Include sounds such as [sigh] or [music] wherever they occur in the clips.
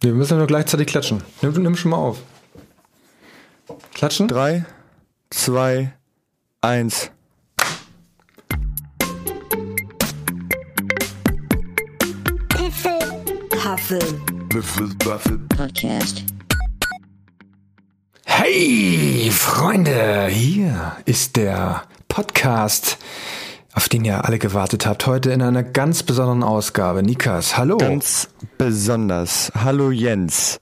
Wir müssen nur gleichzeitig klatschen. Nimm, nimm schon mal auf. Klatschen? Drei, zwei, eins. Podcast. Hey, Freunde, hier ist der Podcast, auf den ihr alle gewartet habt. Heute in einer ganz besonderen Ausgabe. Nikas, hallo. Ganz besonders. Hallo Jens.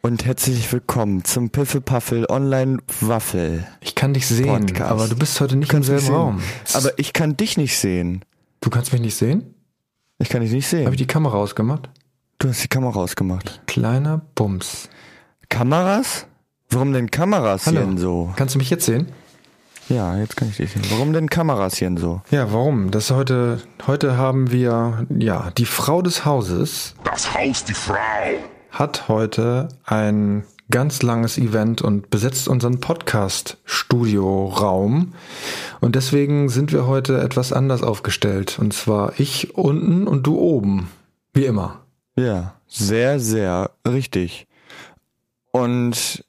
Und herzlich willkommen zum Piffelpaffel Online Waffel. ich kann dich sehen, Podcast. aber du bist heute nicht im selben. Raum. Aber ich kann dich nicht sehen. du kannst mich nicht sehen? Ich kann dich nicht Habe sehen. ich die Kamera ausgemacht? Du hast die Kamera ausgemacht. Kleiner Bums. Kameras? Warum denn Kameras Hallo. denn so? Kannst du mich jetzt sehen? Ja, jetzt kann ich dich sehen. Warum denn Kameras hier denn so? Ja, warum? Das heute, heute haben wir, ja, die Frau des Hauses Das Haus, die Frau. hat heute ein ganz langes Event und besetzt unseren Podcast-Studio-Raum. Und deswegen sind wir heute etwas anders aufgestellt. Und zwar ich unten und du oben. Wie immer. Ja, sehr, sehr richtig. Und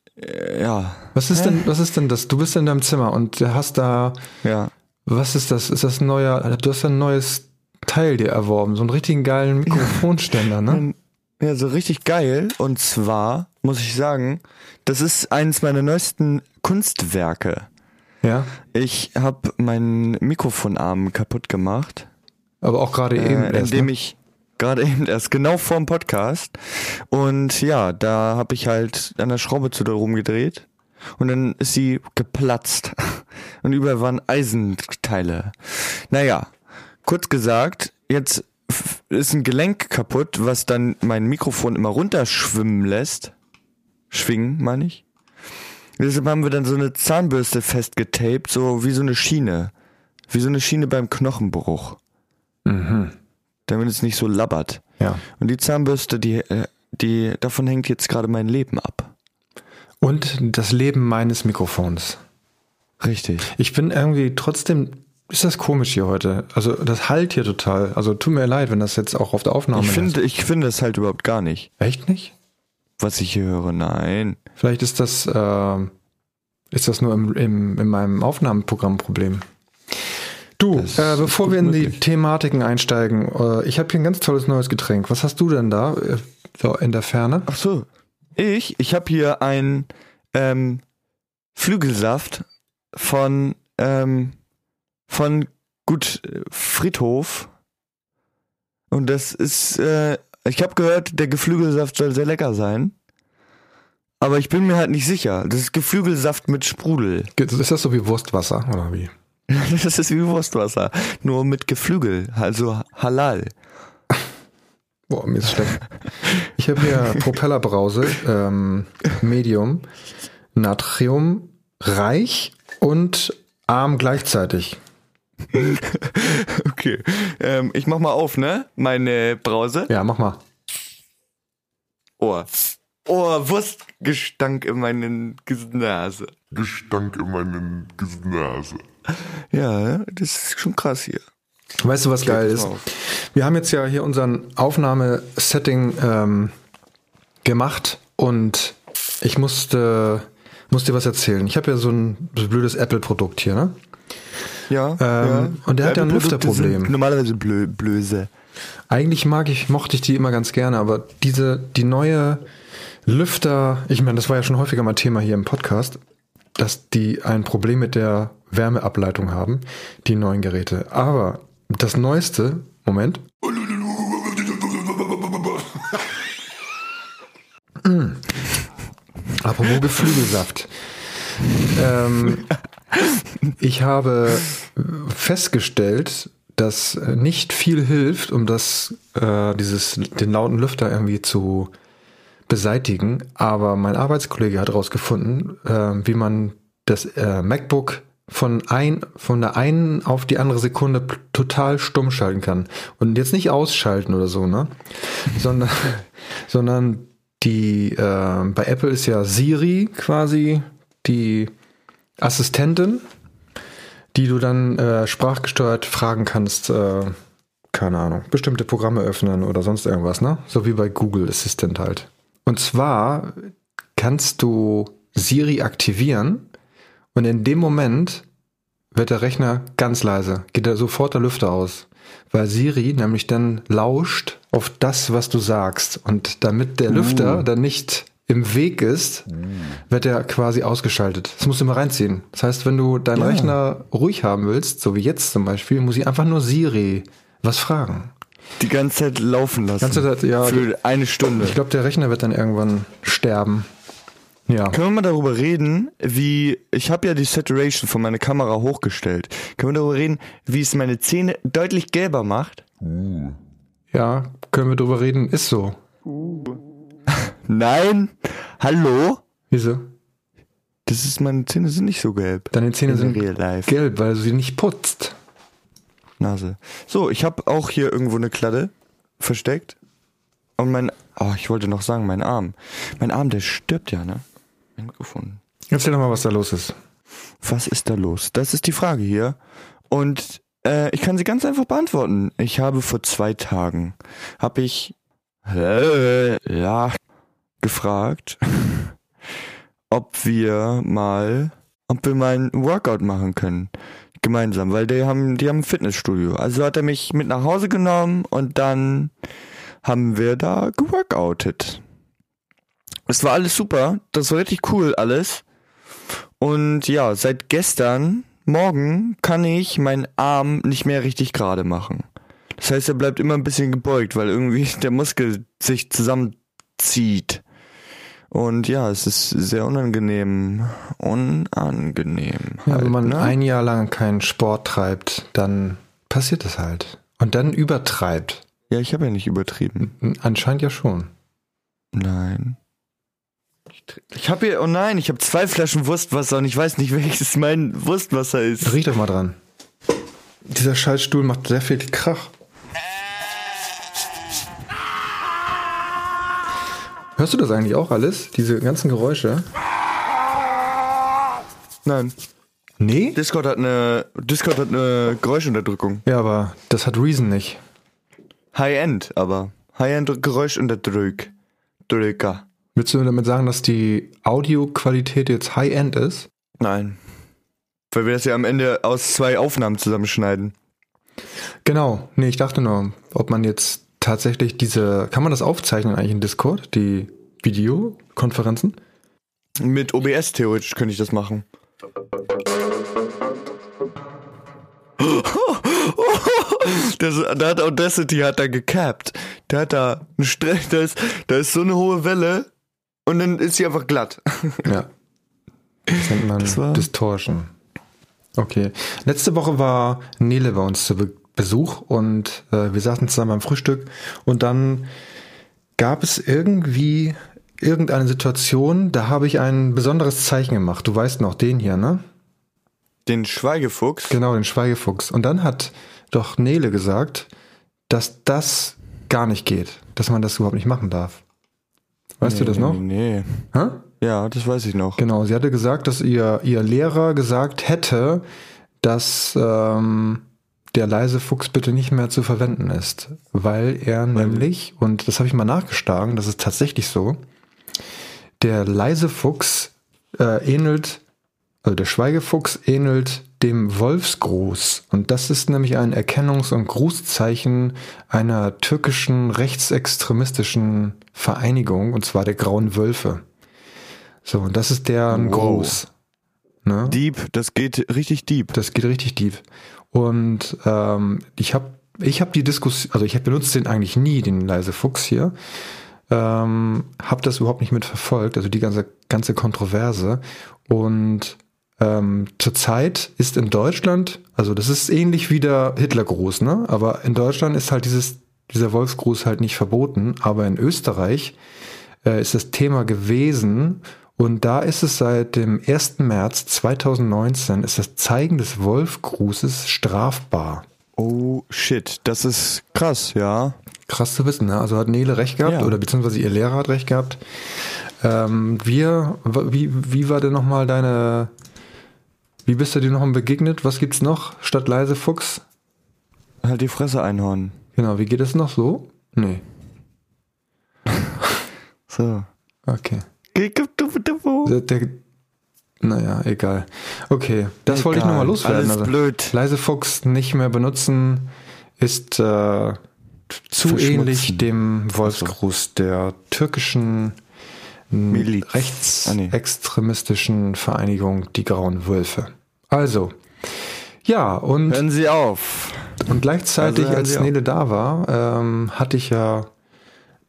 ja, Was ist denn, was ist denn das? Du bist in deinem Zimmer und hast da, ja. was ist das? Ist das ein neuer, du hast ein neues Teil dir erworben, so einen richtigen geilen Mikrofonständer, ne? [laughs] Ja, so richtig geil. Und zwar muss ich sagen, das ist eines meiner neuesten Kunstwerke. Ja. Ich habe meinen Mikrofonarm kaputt gemacht, Aber auch gerade eben äh, erst, indem ne? ich gerade eben erst genau vorm Podcast und ja, da habe ich halt an der Schraube zu rumgedreht und dann ist sie geplatzt [laughs] und überall waren Eisenteile. Naja, kurz gesagt, jetzt ist ein Gelenk kaputt, was dann mein Mikrofon immer runterschwimmen lässt. Schwingen, meine ich. Deshalb haben wir dann so eine Zahnbürste festgetaped, so wie so eine Schiene. Wie so eine Schiene beim Knochenbruch. Damit es nicht so labbert. Ja. Und die Zahnbürste, die, äh, die, davon hängt jetzt gerade mein Leben ab. Und das Leben meines Mikrofons. Richtig. Ich bin irgendwie trotzdem, ist das komisch hier heute? Also das halt hier total. Also tut mir leid, wenn das jetzt auch auf der Aufnahme Ich ist. finde, ich finde es halt überhaupt gar nicht, Echt nicht? was ich hier höre. Nein. Vielleicht ist das, äh, ist das nur im, im, in meinem Aufnahmeprogramm ein Problem. Du, äh, bevor wir in die möglich. Thematiken einsteigen, äh, ich habe hier ein ganz tolles neues Getränk. Was hast du denn da äh, so in der Ferne? Ach so. Ich, ich habe hier ein ähm, Flügelsaft von ähm, von Gut äh, Friedhof. Und das ist, äh, ich habe gehört, der Geflügelsaft soll sehr lecker sein. Aber ich bin mir halt nicht sicher. Das ist Geflügelsaft mit Sprudel. Ist das so wie Wurstwasser oder wie? [laughs] Das ist wie Wurstwasser. Nur mit Geflügel, also halal. Boah, mir ist schlecht. Ich habe hier [laughs] Propellerbrause, ähm, Medium, Natrium, reich und arm gleichzeitig. [laughs] Okay. Ähm, ich mach mal auf, ne? Meine Brause. Ja, mach mal. Oh. Oh, Wurstgestank in meinen Nase. Gestank in meinen Nase. Ja, das ist schon krass hier. Weißt du, was geil das ist? auf. Wir haben jetzt ja hier unseren Aufnahmesetting ähm, gemacht und ich musste, musste dir was erzählen. Ich habe ja so ein blödes Apple-Produkt hier, ne? Ja. Ähm, und der hat ja ein Lüfterproblem. Normalerweise blö blöse. Eigentlich mag ich, mochte ich die immer ganz gerne, aber diese, die neue Lüfter, ich meine, das war ja schon häufiger mal Thema hier im Podcast, dass die ein Problem mit der Wärmeableitung haben, die neuen Geräte. Aber das neueste, Moment. Mm. [laughs] Apropos Geflügelsaft. ähm, ich habe festgestellt, dass nicht viel hilft, um das, äh, dieses, den lauten Lüfter irgendwie zu beseitigen. Aber mein Arbeitskollege hat herausgefunden, äh, wie man das äh, MacBook von ein, von der einen auf die andere Sekunde total stumm schalten kann. Und jetzt nicht ausschalten oder so, ne? [laughs] sondern, sondern die, äh, bei Apple ist ja Siri quasi die Assistentin, die du dann äh, sprachgesteuert fragen kannst, äh, keine Ahnung, bestimmte Programme öffnen oder sonst irgendwas, ne? So wie bei Google Assistant halt. Und zwar kannst du Siri aktivieren und in dem Moment wird der Rechner ganz leise, geht da sofort der Lüfter aus, weil Siri nämlich dann lauscht auf das, was du sagst. Und damit der Lüfter dann nicht im Weg ist, wird er quasi ausgeschaltet. Das musst du mal reinziehen. Das heißt, wenn du deinen Ja. Rechner ruhig haben willst, so wie jetzt zum Beispiel, muss ich einfach nur Siri was fragen. Die ganze Zeit laufen lassen. Ganze Zeit, ja. Für eine Stunde. Ich glaube, der Rechner wird dann irgendwann sterben. Ja. Können wir mal darüber reden, wie ich habe ja die Saturation von meiner Kamera hochgestellt. Können wir darüber reden, wie es meine Zähne deutlich gelber macht? Ja, können wir drüber reden. Ist so. [laughs] Nein. Hallo? Wieso? Das ist meine Zähne sind nicht so gelb. Deine Zähne In sind gelb, weil du sie nicht putzt. Nase. So, ich habe auch hier irgendwo eine Kladde versteckt. Und mein Oh, ich wollte noch sagen, mein Arm. Mein Arm, der stirbt ja, ne? Mein Mikrofon. Erzähl doch mal, was da los ist. Was ist da los? Das ist die Frage hier. Und äh, ich kann sie ganz einfach beantworten. Ich habe vor zwei Tagen, habe ich äh, ja, gefragt, [laughs] ob wir mal, ob wir mal ein Workout machen können. Gemeinsam, weil die haben, die haben ein Fitnessstudio. Also hat er mich mit nach Hause genommen und dann haben wir da geworkoutet. Es war alles super. Das war richtig cool alles. Und ja, seit gestern Morgen kann ich meinen Arm nicht mehr richtig gerade machen. Das heißt, er bleibt immer ein bisschen gebeugt, weil irgendwie [laughs] der Muskel sich zusammenzieht. Und ja, es ist sehr unangenehm. Unangenehm. Ja, halt, wenn man ne? ein Jahr lang keinen Sport treibt, dann passiert das halt. Und dann übertreibt. ja, ich habe ja nicht übertrieben. Anscheinend ja schon. Nein. Ich habe hier, oh nein, ich habe zwei Flaschen Wurstwasser und ich weiß nicht, [laughs] welches mein Wurstwasser ist. Riech doch mal dran. Dieser Scheißstuhl macht sehr viel Krach. Hörst du das eigentlich auch alles? Diese ganzen Geräusche? Nein. Nee? Discord hat eine Discord hat eine Geräuschunterdrückung. Ja, aber das hat Reason nicht. High-End, aber High-End Geräuschunterdrück. Drücker. Willst du damit sagen, dass die Audioqualität jetzt High-End ist? Nein. Weil wir das ja am Ende aus zwei Aufnahmen zusammenschneiden. Genau. Nee, ich dachte nur, ob man jetzt tatsächlich diese. Kann man das aufzeichnen eigentlich in Discord? Die Videokonferenzen? Mit OBS theoretisch könnte ich das machen. [laughs] Das, da hat Audacity hat da gecapped. Der hat da einen Strich, da ist, da ist so eine hohe Welle und dann ist sie einfach glatt. [laughs] Ja. Das nennt man Das Distortion. Okay. Letzte Woche war Nele bei uns zu Besuch und äh, wir saßen zusammen beim Frühstück und dann gab es irgendwie irgendeine Situation, da habe ich ein besonderes Zeichen gemacht. Du weißt noch, den hier, ne? Den Schweigefuchs. Genau, den Schweigefuchs. Und dann hat doch Nele gesagt, dass das gar nicht geht, dass man das überhaupt nicht machen darf. Weißt du das noch? Nee. Hä? Ja, das weiß ich noch. Genau, sie hatte gesagt, dass ihr, ihr Lehrer gesagt hätte, dass ähm, der leise Fuchs bitte nicht mehr zu verwenden ist, weil er nämlich, und das habe ich mal nachgeschlagen, das ist tatsächlich so, der leise Fuchs äh, ähnelt, also der Schweigefuchs ähnelt dem Wolfsgruß. Und das ist nämlich ein Erkennungs- und Grußzeichen einer türkischen rechtsextremistischen Vereinigung, und zwar der Grauen Wölfe. So, und das ist deren Wow. Gruß. Ne? Deep, das geht richtig deep. Das geht richtig tief. Und ähm, ich habe ich hab die Diskussion, also ich hab benutzt den eigentlich nie, den leise Fuchs hier. Ähm, habe das überhaupt nicht mitverfolgt, also die ganze, ganze Kontroverse. Und ähm, zurzeit ist in Deutschland, also das ist ähnlich wie der Hitlergruß, ne? Aber in Deutschland ist halt dieses, dieser Wolfsgruß halt nicht verboten. Aber in Österreich äh, ist das Thema gewesen. Und da ist es seit dem 1. März 2019 ist das Zeigen des Wolfgrußes strafbar. Oh shit, das ist krass, ja. Krass zu wissen, ne? Also hat Nele recht gehabt Ja. oder beziehungsweise ihr Lehrer hat recht gehabt. Ähm, wir, wie, wie war denn nochmal deine, wie bist du dir noch begegnet? Was gibt's noch statt leise Fuchs? Halt die Fresse einhorn. Genau, wie geht es noch so? Nee. [laughs] So. Okay. Der, der, naja, egal. Okay, das wollte ich Egal. nochmal loswerden. Alles blöd. Leise Fuchs nicht mehr benutzen ist äh, zu ähnlich dem Wolfsgruß der türkischen Miliz. Ah, rechtsextremistischen Vereinigung Die Grauen Wölfe. Also, ja, und Hören Sie auf. und gleichzeitig, Also als Sie auf. Nele da war, ähm, hatte ich ja,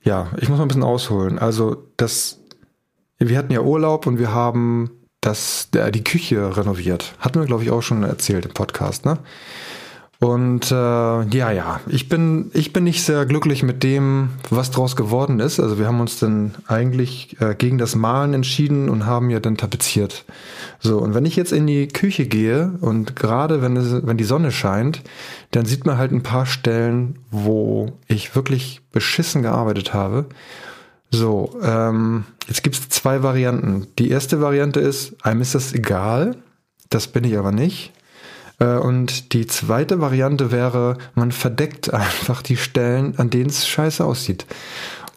ja, ich muss mal ein bisschen ausholen. Also das, wir hatten ja Urlaub und wir haben das, äh, die Küche renoviert. Hatten wir, glaube ich, auch schon erzählt im Podcast, ne? Und äh, ja, ja, ich bin, ich bin nicht sehr glücklich mit dem, was draus geworden ist. Also wir haben uns dann eigentlich äh, gegen das Malen entschieden und haben ja dann tapeziert. So, und wenn ich jetzt in die Küche gehe und gerade wenn, es, wenn die Sonne scheint, dann sieht man halt ein paar Stellen, wo ich wirklich beschissen gearbeitet habe. So, ähm, jetzt gibt's zwei Varianten. Die erste Variante ist, einem ist das egal. Das bin ich aber nicht. Äh, Und die zweite Variante wäre, man verdeckt [laughs] einfach die Stellen, an denen es scheiße aussieht.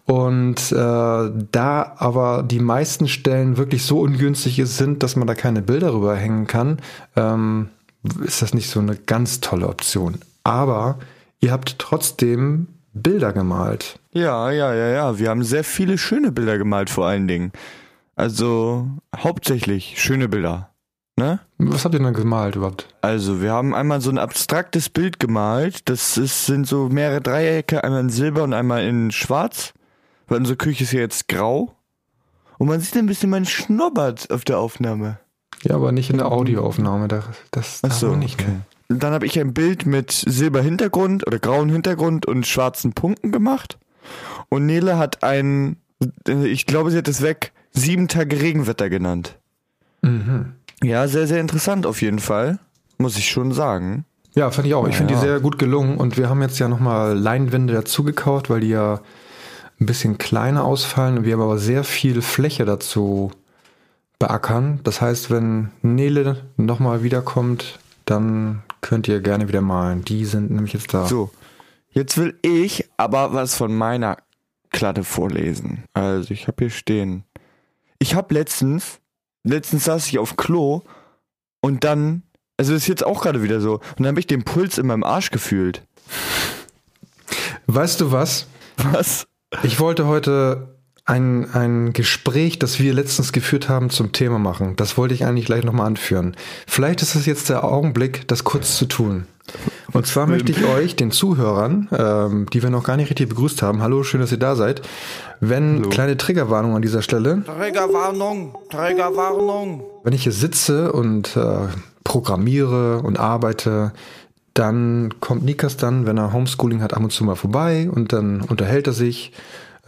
Und äh, da aber die meisten Stellen wirklich so ungünstig sind, dass man da keine Bilder rüber hängen kann, ähm, ist das nicht so eine ganz tolle Option. Aber ihr habt trotzdem Bilder gemalt. Ja, ja, ja, ja. Wir haben sehr viele schöne Bilder gemalt, vor allen Dingen. Also hauptsächlich schöne Bilder. Ne? Was habt ihr denn gemalt überhaupt? Also, wir haben einmal so ein abstraktes Bild gemalt. Das ist, sind so mehrere Dreiecke, einmal in Silber und einmal in Schwarz. Weil unsere Küche ist ja jetzt grau. Und man sieht ein bisschen mein Schnobbert auf der Aufnahme. Ja, aber nicht in der Audioaufnahme. Das, das Ach so, nicht. okay. Dann habe ich ein Bild mit Silberhintergrund oder grauen Hintergrund und schwarzen Punkten gemacht. Und Nele hat ein, äh, ich glaube, sie hat es weg, sieben Tage Regenwetter genannt. Mhm. Ja, sehr, sehr interessant auf jeden Fall. Muss ich schon sagen. Ja, fand ich auch. Ich Ja, finde die ja. sehr gut gelungen und wir haben jetzt ja nochmal Leinwände dazu gekauft, weil die ja ein bisschen kleiner ausfallen und wir haben aber sehr viel Fläche dazu beackern. Das heißt, wenn Nele nochmal wiederkommt, dann könnt ihr gerne wieder malen. Die sind nämlich jetzt da. So, jetzt will ich aber was von meiner Klatte vorlesen. Also, ich habe hier stehen. Ich habe letztens, letztens saß ich auf Klo und dann, also ist jetzt auch gerade wieder so, und dann habe ich den Puls in meinem Arsch gefühlt. Weißt du was? Was? Ich wollte heute ein, ein Gespräch, das wir letztens geführt haben, zum Thema machen. Das wollte ich eigentlich gleich nochmal anführen. Vielleicht ist es jetzt der Augenblick, das kurz zu tun. Und zwar möchte ich euch, den Zuhörern, ähm, die wir noch gar nicht richtig begrüßt haben, hallo, schön, dass ihr da seid, wenn, kleine Triggerwarnung an dieser Stelle, Trägerwarnung, Trägerwarnung. wenn ich hier sitze und äh, programmiere und arbeite, dann kommt Nikas dann, wenn er Homeschooling hat, ab und zu mal vorbei und dann unterhält er sich,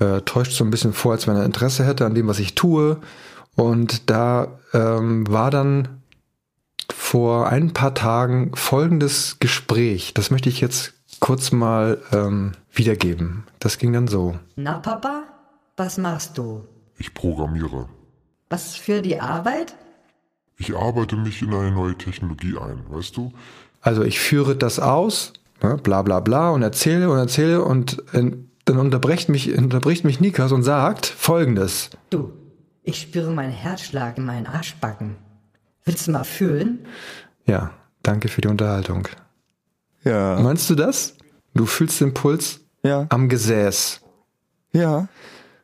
äh, täuscht so ein bisschen vor, als wenn er Interesse hätte an dem, was ich tue. Und da ähm, war dann vor ein paar Tagen folgendes Gespräch. Das möchte ich jetzt kurz mal ähm, wiedergeben. Das ging dann so. Na, Papa, was machst du? Ich programmiere. Was für die Arbeit? Ich arbeite mich in eine neue Technologie ein, weißt du? Also ich führe das aus, ne, bla bla bla und erzähle und erzähle und äh, dann unterbricht mich, unterbricht mich Nikas und sagt folgendes. Du, ich spüre meinen Herzschlag in meinen Arschbacken. Willst du mal fühlen? Ja, danke für die Unterhaltung. Ja. Meinst du das? Du fühlst den Puls Ja. am Gesäß. Ja.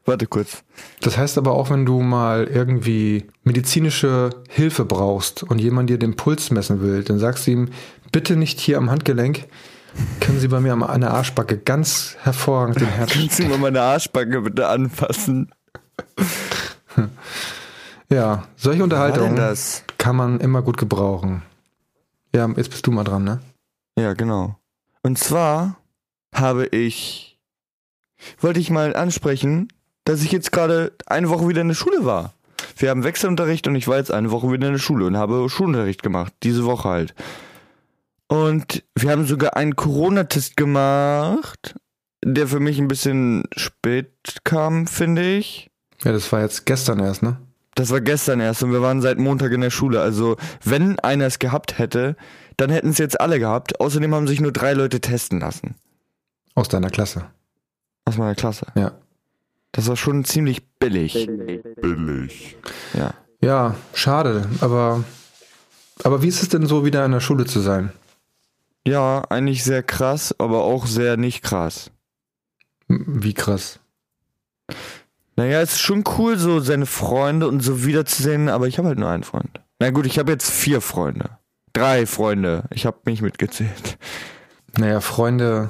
Warte kurz. Das heißt aber auch, wenn du mal irgendwie medizinische Hilfe brauchst und jemand dir den Puls messen will, dann sagst du ihm, bitte nicht hier am Handgelenk, können Sie bei mir an der Arschbacke ganz hervorragend den Herz. Kannst du mal meine Arschbacke bitte anfassen? [laughs] Ja, solche Unterhaltungen kann man immer gut gebrauchen. Ja, jetzt bist du mal dran, ne? Ja, genau. Und zwar habe ich, wollte ich mal ansprechen, dass ich jetzt gerade eine Woche wieder in der Schule war. Wir haben Wechselunterricht und ich war jetzt eine Woche wieder in der Schule und habe Schulunterricht gemacht. Diese Woche halt. Und wir haben sogar einen Corona-Test gemacht, der für mich ein bisschen spät kam, finde ich. Ja, das war jetzt gestern erst, ne? Das war gestern erst und wir waren seit Montag in der Schule. Also, wenn einer es gehabt hätte, dann hätten es jetzt alle gehabt. Außerdem haben sich nur drei Leute testen lassen. Aus deiner Klasse. Aus meiner Klasse. Ja. Das war schon ziemlich billig. Billig. Ja. Ja, schade, aber, aber wie ist es denn so, wieder in der Schule zu sein? Ja, eigentlich sehr krass, aber auch sehr nicht krass. Wie krass. Naja, es ist schon cool, so seine Freunde und so wiederzusehen, aber ich habe halt nur einen Freund. Na gut, ich habe jetzt vier Freunde. Drei Freunde. Ich habe mich mitgezählt. Naja, Freunde,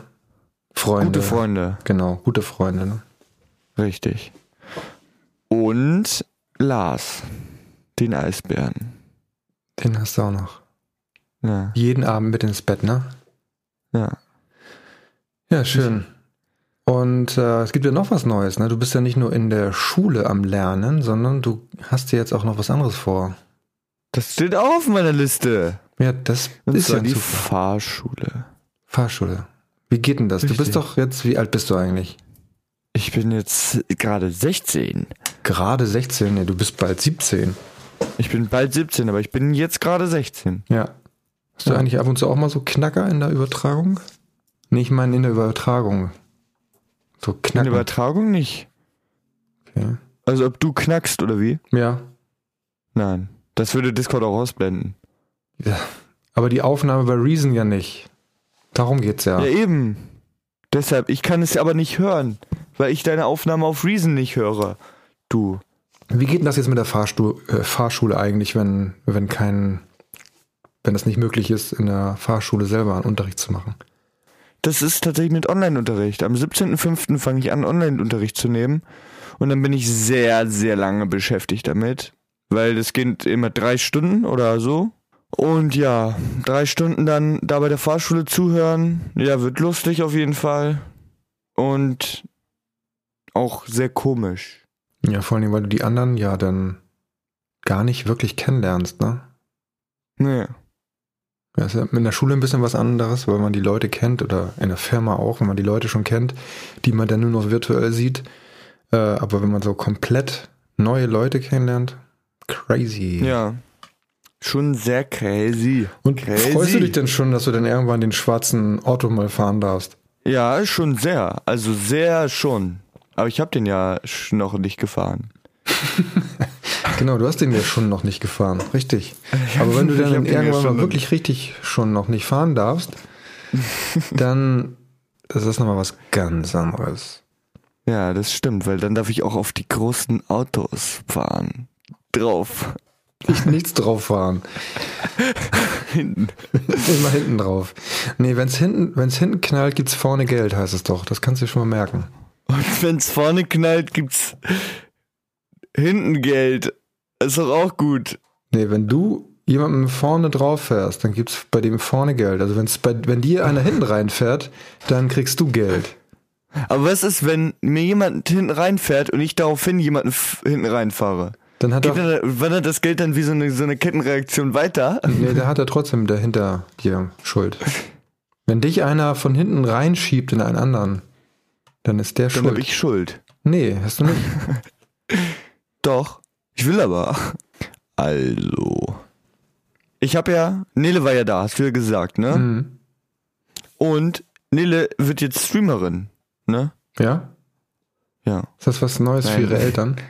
Freunde. Gute Freunde. Genau, gute Freunde. Ne? Richtig. Und Lars. Den Eisbären. Den hast du auch noch. Ja. Jeden Abend mit ins Bett, ne? Ja. Ja, schön. Und äh, es gibt ja noch was Neues, ne? Du bist ja nicht nur in der Schule am Lernen, sondern du hast dir jetzt auch noch was anderes vor. Das steht auch auf meiner Liste. Ja, das Und ist ja die super. Fahrschule. Fahrschule. Wie geht denn das? Du Richtig. bist doch jetzt, wie alt bist du eigentlich? Ich bin jetzt gerade 16. Gerade 16, ne, du bist bald 17. Ich bin bald 17, aber ich bin jetzt gerade 16. Ja. Hast du Ja. eigentlich ab und zu auch mal so Knacker in der Übertragung? Nee, ich meine in der Übertragung. So In Knacken. der Übertragung nicht. okay. Also ob du knackst oder wie? Ja. Nein. Das würde Discord auch ausblenden. ja. Aber die Aufnahme bei Reason ja nicht. Darum geht's ja. Ja, eben. Deshalb, ich kann es aber nicht hören, weil ich deine Aufnahme auf Reason nicht höre. Du. Wie geht denn das jetzt mit der Fahrstu äh, Fahrschule eigentlich, wenn, wenn kein, wenn es nicht möglich ist, in der Fahrschule selber einen Unterricht zu machen? Das ist tatsächlich mit Online-Unterricht. Am 17.05. fange ich an, Online-Unterricht zu nehmen. Und dann bin ich sehr, sehr lange beschäftigt damit. Weil das geht immer drei Stunden oder so. Und ja, drei Stunden dann da bei der Fahrschule zuhören. Ja, wird lustig auf jeden Fall. Und auch sehr komisch. Ja, vor allem, weil du die anderen ja dann gar nicht wirklich kennenlernst, ne? Nee. Ja, ist ja in der Schule ein bisschen was anderes, weil man die Leute kennt oder in der Firma auch, wenn man die Leute schon kennt, die man dann nur noch virtuell sieht. Äh, aber wenn man so komplett neue Leute kennenlernt, crazy. Ja. Schon sehr crazy. Und crazy. freust du dich denn schon, dass du dann irgendwann den schwarzen Auto mal fahren darfst? Ja, schon sehr. Also sehr schon. Aber ich habe den ja noch nicht gefahren. [laughs] Genau, du hast den ja schon noch nicht gefahren, richtig. Aber wenn du dann irgendwann mal wirklich richtig schon noch nicht fahren darfst, dann [laughs] ist das nochmal was ganz anderes. Ja, das stimmt, weil dann darf ich auch auf die großen Autos fahren. Drauf. Nicht, nichts drauf fahren. [laughs] Hinten. [laughs] Immer hinten drauf. Nee, wenn's hinten, wenn's hinten knallt, gibt's vorne Geld, heißt es doch. Das kannst du dir schon mal merken. Und wenn's vorne knallt, gibt's hinten Geld. Ist doch auch gut. Nee, wenn du jemandem vorne drauf fährst, dann gibt's bei dem vorne Geld. Also wenn's bei, wenn dir einer hinten reinfährt, dann kriegst du Geld. Aber was ist, wenn mir jemand hinten reinfährt und ich daraufhin jemanden hinten reinfahre? Dann hat Geht er, dann, wandert das Geld dann wie so eine, so eine Kettenreaktion weiter? nee, da hat er trotzdem dahinter dir Schuld. Wenn dich einer von hinten reinschiebt in einen anderen, dann ist der Dann hab schuld. ich Schuld. Nee, hast du nicht. [laughs] Doch. Ich will aber. Also. Ich habe ja, Nele war ja da, hast du ja gesagt, ne? Mhm. Und Nele wird jetzt Streamerin, ne? Ja? Ja. Ist das was Neues für Nein. ihre Eltern?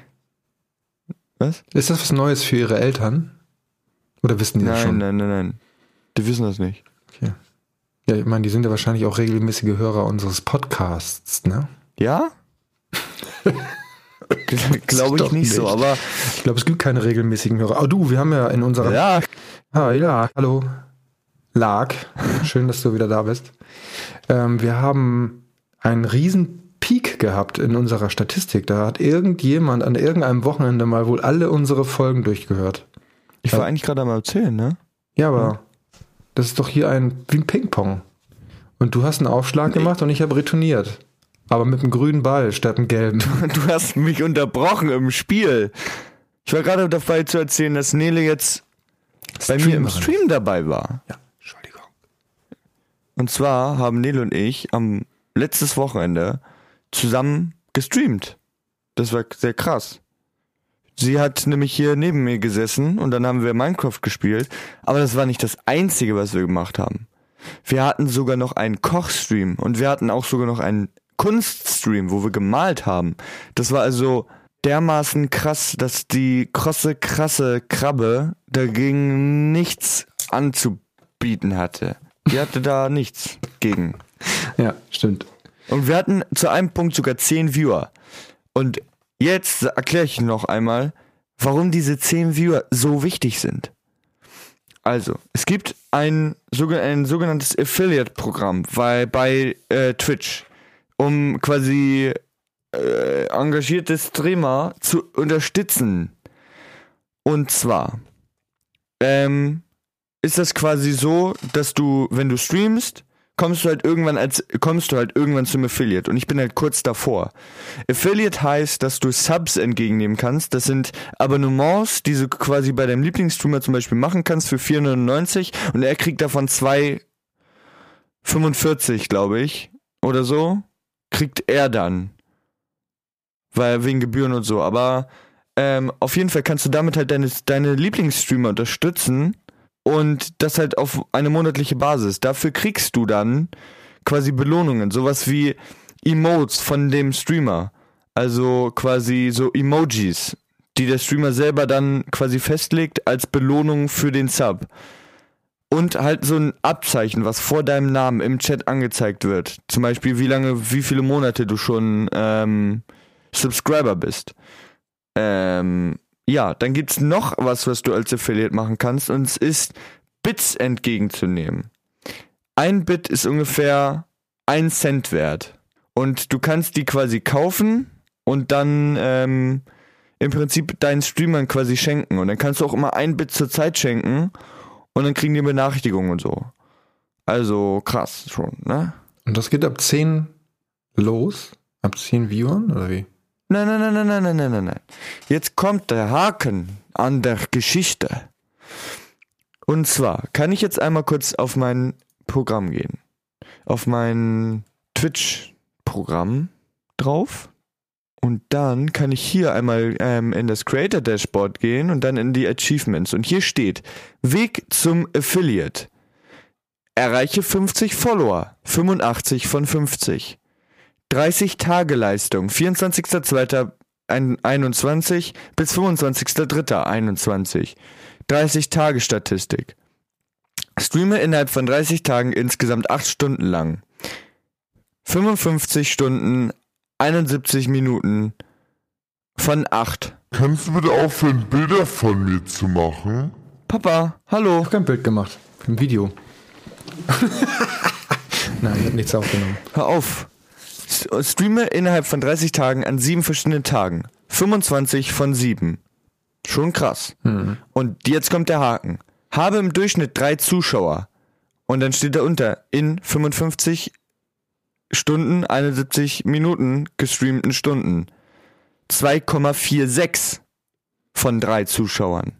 Was? Ist das was Neues für ihre Eltern? Oder wissen die das Nein, schon? nein, nein, nein. Die wissen das nicht. Ja, ich meine, die sind ja wahrscheinlich auch regelmäßige Hörer unseres Podcasts, ne? Ja? [laughs] [laughs] Glaube ich Doch nicht so, nicht. aber Ich glaube, es gibt keine regelmäßigen Hörer. Oh, du, wir haben ja in unserer. ja, Ah, ja, hallo. Lag. Schön, dass du wieder da bist. Ähm, wir haben einen riesen Peak gehabt in unserer Statistik. Da hat irgendjemand an irgendeinem Wochenende mal wohl alle unsere Folgen durchgehört. ich war eigentlich gerade am erzählen, ne? Ja, aber das ist doch hier ein wie ein Ping-Pong. Und du hast einen Aufschlag gemacht und ich habe retourniert. Aber mit einem grünen Ball statt einem gelben. Du hast mich unterbrochen im Spiel. Ich war gerade dabei zu erzählen, dass Nele jetzt bei mir im. Stream dabei war. Ja, Entschuldigung. Und zwar haben Nele und ich am letztes Wochenende zusammen gestreamt. Das war sehr krass. Sie hat nämlich hier neben mir gesessen und dann haben wir Minecraft gespielt. Aber das war nicht das Einzige, was wir gemacht haben. Wir hatten sogar noch einen Kochstream und wir hatten auch sogar noch einen Kunststream, wo wir gemalt haben, das war also dermaßen krass, dass die krosse, krasse Krabbe dagegen nichts anzubieten hatte. Die hatte da nichts gegen. Ja, stimmt. Und wir hatten zu einem Punkt sogar 10 Viewer. Und jetzt erkläre ich noch einmal, warum diese 10 Viewer so wichtig sind. Also, es gibt ein, ein sogenanntes Affiliate-Programm bei, bei äh, Twitch, um quasi äh, engagierte Streamer zu unterstützen. Und zwar ähm, ist das quasi so, dass du, wenn du streamst, kommst du halt irgendwann als kommst du halt irgendwann zum Affiliate und ich bin halt kurz davor. Affiliate heißt, dass du Subs entgegennehmen kannst. Das sind Abonnements, die du quasi bei deinem Lieblingsstreamer zum Beispiel machen kannst für 4,99 und er kriegt davon 2,45, glaube ich, oder so, kriegt er dann. Weil wegen Gebühren und so. Aber ähm, auf jeden Fall kannst du damit halt deine, deine Lieblingsstreamer unterstützen und das halt auf eine monatliche Basis. Dafür kriegst du dann quasi Belohnungen, sowas wie Emotes von dem Streamer. Also quasi so Emojis, die der Streamer selber dann quasi festlegt als Belohnung für den Sub. Und halt so ein Abzeichen, was vor deinem Namen im Chat angezeigt wird. Zum Beispiel, wie lange, wie viele Monate du schon ähm, Subscriber bist. Ähm, ja, dann gibt's noch was, was du als Affiliate machen kannst, und es ist Bits entgegenzunehmen. Ein Bit ist ungefähr ein Cent wert. Und du kannst die quasi kaufen und dann ähm, im Prinzip deinen Streamern quasi schenken. Und dann kannst du auch immer ein Bit zur Zeit schenken und dann kriegen die Benachrichtigungen und so. Also krass schon, ne? Und das geht ab 10 los? Ab 10 Viewern oder wie? Nein, nein, nein, nein, nein, nein, nein, nein. Jetzt kommt der Haken an der Geschichte. Und zwar kann ich jetzt einmal kurz auf mein Programm gehen. Auf mein Twitch-Programm drauf. Und dann kann ich hier einmal ähm, in das Creator Dashboard gehen und dann in die Achievements. Und hier steht Weg zum Affiliate. Erreiche 50 Follower. 85 von 50. 30 Tage Leistung, 24.02.21 bis 25.03.21. 30 Tage Statistik. Streame innerhalb von 30 Tagen insgesamt 8 Stunden lang. 55 Stunden, 71 Minuten von 8. Kannst du bitte aufhören, Bilder von mir zu machen? Papa, hallo. Ich habe kein Bild gemacht. Ein Video. [laughs] Nein, ich habe nichts aufgenommen. Hör auf. Streame innerhalb von 30 Tagen an sieben verschiedenen Tagen. 25 von 7. Schon krass. Und jetzt kommt der Haken. Habe im Durchschnitt drei Zuschauer. Und dann steht da unter, in 55 Stunden, 71 Minuten gestreamten Stunden. 2,46 von drei Zuschauern.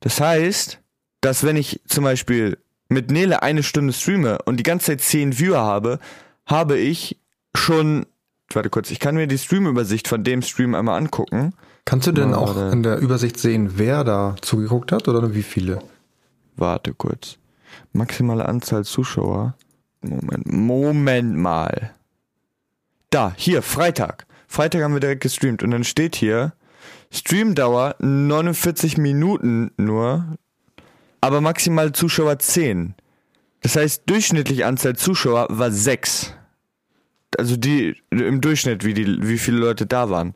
Das heißt, dass wenn ich zum Beispiel mit Nele eine Stunde streame und die ganze Zeit 10 Viewer habe, habe ich schon, warte kurz, ich kann mir die Streamübersicht von dem Stream einmal angucken. Kannst du denn auch in der Übersicht sehen, wer da zugeguckt hat oder wie viele? Warte kurz. Maximale Anzahl Zuschauer. Moment, Moment mal. Da, hier, Freitag. Freitag haben wir direkt gestreamt und dann steht hier, Streamdauer 49 Minuten nur, aber maximale Zuschauer 10. Das heißt, durchschnittliche Anzahl Zuschauer war 6. Also die im Durchschnitt, wie, die, wie viele Leute da waren.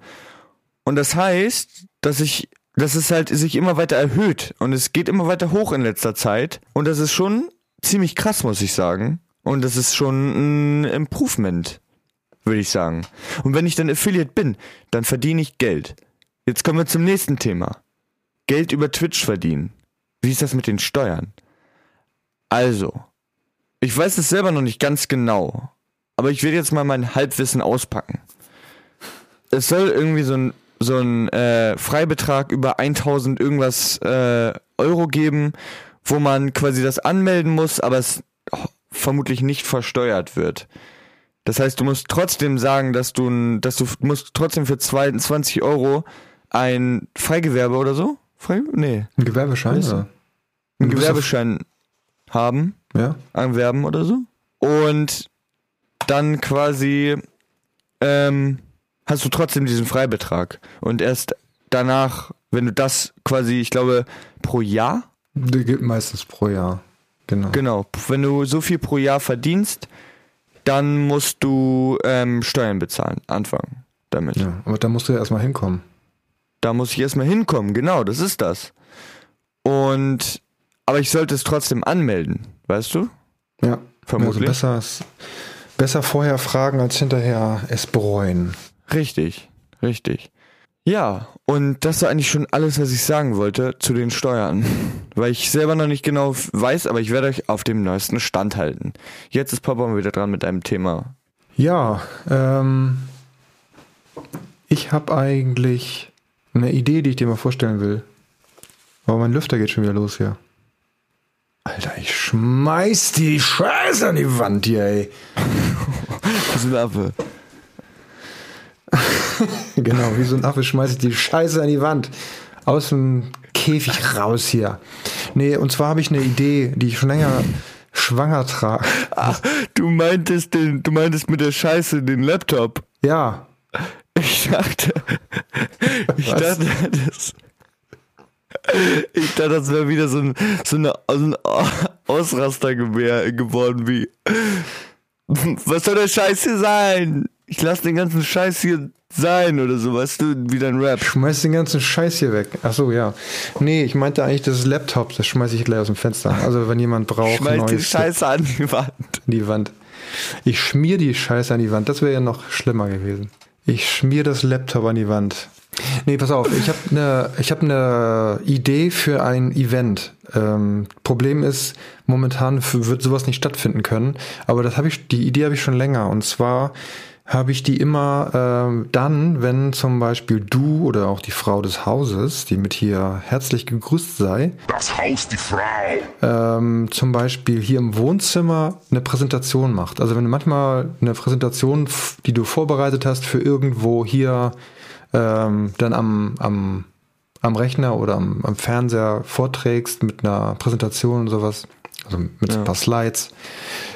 Und das heißt, dass ich, dass es halt sich immer weiter erhöht und es geht immer weiter hoch in letzter Zeit. Und das ist schon ziemlich krass, muss ich sagen. Und das ist schon ein Improvement, würde ich sagen. Und wenn ich dann Affiliate bin, dann verdiene ich Geld. Jetzt kommen wir zum nächsten Thema. Geld über Twitch verdienen. Wie ist das mit den Steuern? Also, ich weiß es selber noch nicht ganz genau, aber ich werde jetzt mal mein Halbwissen auspacken. Es soll irgendwie so ein, so ein äh, Freibetrag über 1000 irgendwas äh, Euro geben, wo man quasi das anmelden muss, aber es vermutlich nicht versteuert wird. Das heißt, du musst trotzdem sagen, dass du, ein- dass du musst trotzdem für 22 Euro ein Freigewerbe oder so? Frei? Nee. Ein Gewerbeschein? Weißt du? Oder? Einen gewisser- Gewerbeschein haben Ja. anwerben oder so. Und dann quasi ähm, hast du trotzdem diesen Freibetrag. Und erst danach, wenn du das quasi, ich glaube, pro Jahr, meistens pro Jahr. Genau. genau, wenn du so viel pro Jahr verdienst, dann musst du ähm, Steuern bezahlen, anfangen damit. Ja, aber da musst du ja erstmal hinkommen. Da muss ich erstmal hinkommen, genau, das ist das. Und, aber ich sollte es trotzdem anmelden, weißt du? Ja. Vermutlich. Also besser, besser vorher fragen als hinterher es bereuen. Richtig, richtig. Ja, und das war eigentlich schon alles, was ich sagen wollte zu den Steuern. Weil ich selber noch nicht genau weiß, aber ich werde euch auf dem neuesten Stand halten. Jetzt ist Papa mal wieder dran mit einem Thema. Ja, ähm, ich habe eigentlich eine Idee, die ich dir mal vorstellen will. Aber mein Lüfter geht schon wieder los hier. Alter, ich schmeiß die Scheiße an die Wand hier, ey. Das ist ein Affe. [laughs] Genau, wie so ein Affe schmeiß ich die Scheiße an die Wand. Aus dem Käfig raus hier. Nee, und zwar habe ich eine Idee, die ich schon länger schwanger trage. Ah, du meintest den, du meintest mit der Scheiße den Laptop. Ja, Ich dachte, [laughs] ich Was? dachte, das, ich dachte, das wäre wieder so ein, so eine, so ein Ausraster geworden wie, [laughs] was soll der Scheiß hier sein? Ich lasse den ganzen Scheiß hier sein oder so, weißt du, wie dein Rap. schmeiß den ganzen Scheiß hier weg. Ach so, ja. Nee, ich meinte eigentlich das Laptop, das schmeiß ich gleich aus dem Fenster. Also wenn jemand braucht, Schmeiß die neues Scheiße an die Wand. an die Wand. Ich schmier die Scheiße an die Wand. Das wäre ja noch schlimmer gewesen. Ich schmier das Laptop an die Wand. Nee, pass auf, ich habe eine ich hab ne Idee für ein Event. Ähm, Problem ist, momentan wird sowas nicht stattfinden können, aber das habe ich die Idee habe ich schon länger und zwar habe ich die immer ähm, dann, wenn zum Beispiel du oder auch die Frau des Hauses, die mit hier herzlich gegrüßt sei, Das Haus, die Frau. ähm, zum Beispiel hier im Wohnzimmer eine Präsentation macht. Also wenn du manchmal eine Präsentation, die du vorbereitet hast für irgendwo hier ähm, dann am, am, am Rechner oder am, am Fernseher vorträgst mit einer Präsentation und sowas, also mit ein paar Slides,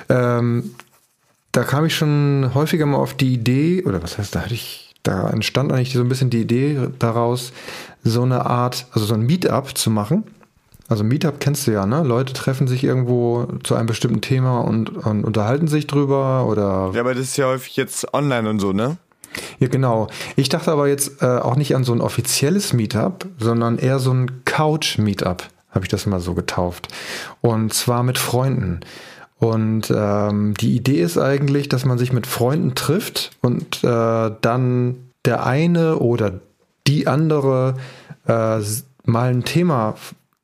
ähm, da kam ich schon häufiger mal auf die Idee, oder was heißt, da hatte ich, da entstand eigentlich so ein bisschen die Idee daraus, so eine Art, also so ein Meetup zu machen. Also Meetup kennst du ja, ne? Leute treffen sich irgendwo zu einem bestimmten Thema und, und unterhalten sich drüber oder Ja, aber das ist ja häufig jetzt online und so, ne? ja, genau. Ich dachte aber jetzt äh, auch nicht an so ein offizielles Meetup, sondern eher so ein Couch-Meetup, habe ich das mal so getauft. Und zwar mit Freunden. Und ähm, die Idee ist eigentlich, dass man sich mit Freunden trifft und äh, dann der eine oder die andere äh, mal ein Thema,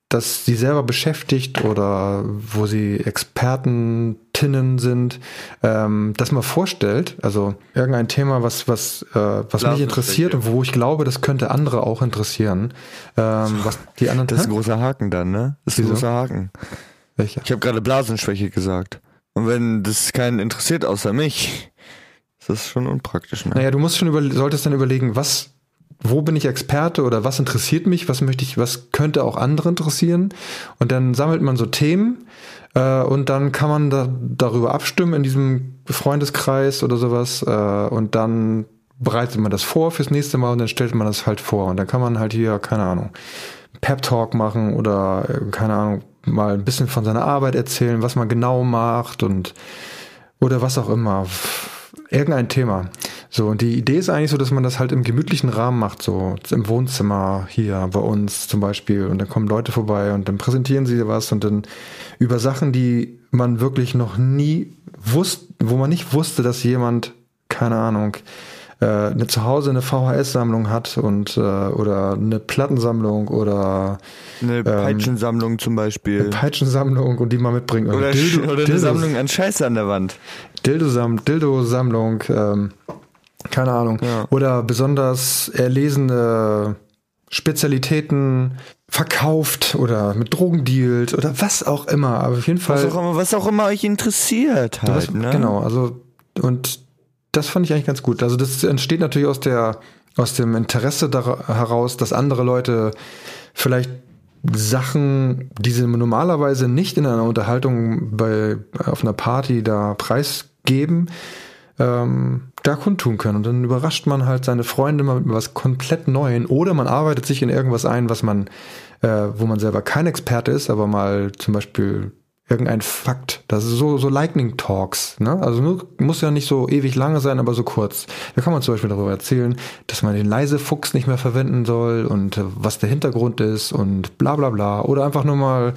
das sie selber beschäftigt oder wo sie Expertentinnen sind, ähm, das mal vorstellt. Also irgendein Thema, was, was, äh, was mich interessiert und wo ich glaube, das könnte andere auch interessieren. Ähm, was die anderen. Das ist ein großer Haken dann, ne? Das ist ein großer Haken. Welcher? Ich habe gerade Blasenschwäche gesagt. Und wenn das keinen interessiert außer mich, ist das schon unpraktisch, ne? Naja, du musst schon über, solltest dann überlegen, was, wo bin ich Experte oder was interessiert mich, was möchte ich, was könnte auch andere interessieren. Und dann sammelt man so Themen äh, und dann kann man da, darüber abstimmen in diesem Freundeskreis oder sowas. Äh, und dann bereitet man das vor fürs nächste Mal und dann stellt man das halt vor. Und dann kann man halt hier, keine Ahnung, Pep Talk machen oder äh, keine Ahnung, mal ein bisschen von seiner Arbeit erzählen, was man genau macht und oder was auch immer. Irgendein Thema. So, und die Idee ist eigentlich so, dass man das halt im gemütlichen Rahmen macht, so im Wohnzimmer hier bei uns zum Beispiel. Und dann kommen Leute vorbei und dann präsentieren sie was und dann über Sachen, die man wirklich noch nie wusste, wo man nicht wusste, dass jemand, keine Ahnung, äh, eine zu Hause eine VHS-Sammlung hat und äh, oder eine Plattensammlung oder Eine Peitschensammlung zum Beispiel. Peitschensammlung und die mal mitbringen. Oder, Dildo- oder eine Dildos. Sammlung an Scheiße an der Wand. Dildo-Sam- Dildo-Sammlung, ähm, keine Ahnung. Ja. Oder besonders erlesene Spezialitäten verkauft oder mit Drogen dealt oder was auch immer. Aber auf jeden Fall. Was auch immer, was auch immer euch interessiert halt, was, ne? Genau, also und das fand ich eigentlich ganz gut. Also das entsteht natürlich aus der aus dem Interesse heraus, dass andere Leute vielleicht Sachen, die sie normalerweise nicht in einer Unterhaltung bei auf einer Party da preisgeben, ähm, da kundtun können. Und dann überrascht man halt seine Freunde mal mit was komplett Neuen. Oder man arbeitet sich in irgendwas ein, was man, äh, wo man selber kein Experte ist, aber mal zum Beispiel irgendein Fakt. Das ist so, so Lightning Talks, ne? Also nur, muss ja nicht so ewig lange sein, aber so kurz. Da kann man zum Beispiel darüber erzählen, dass man den leise Fuchs nicht mehr verwenden soll und äh, was der Hintergrund ist und bla bla bla. Oder einfach nur mal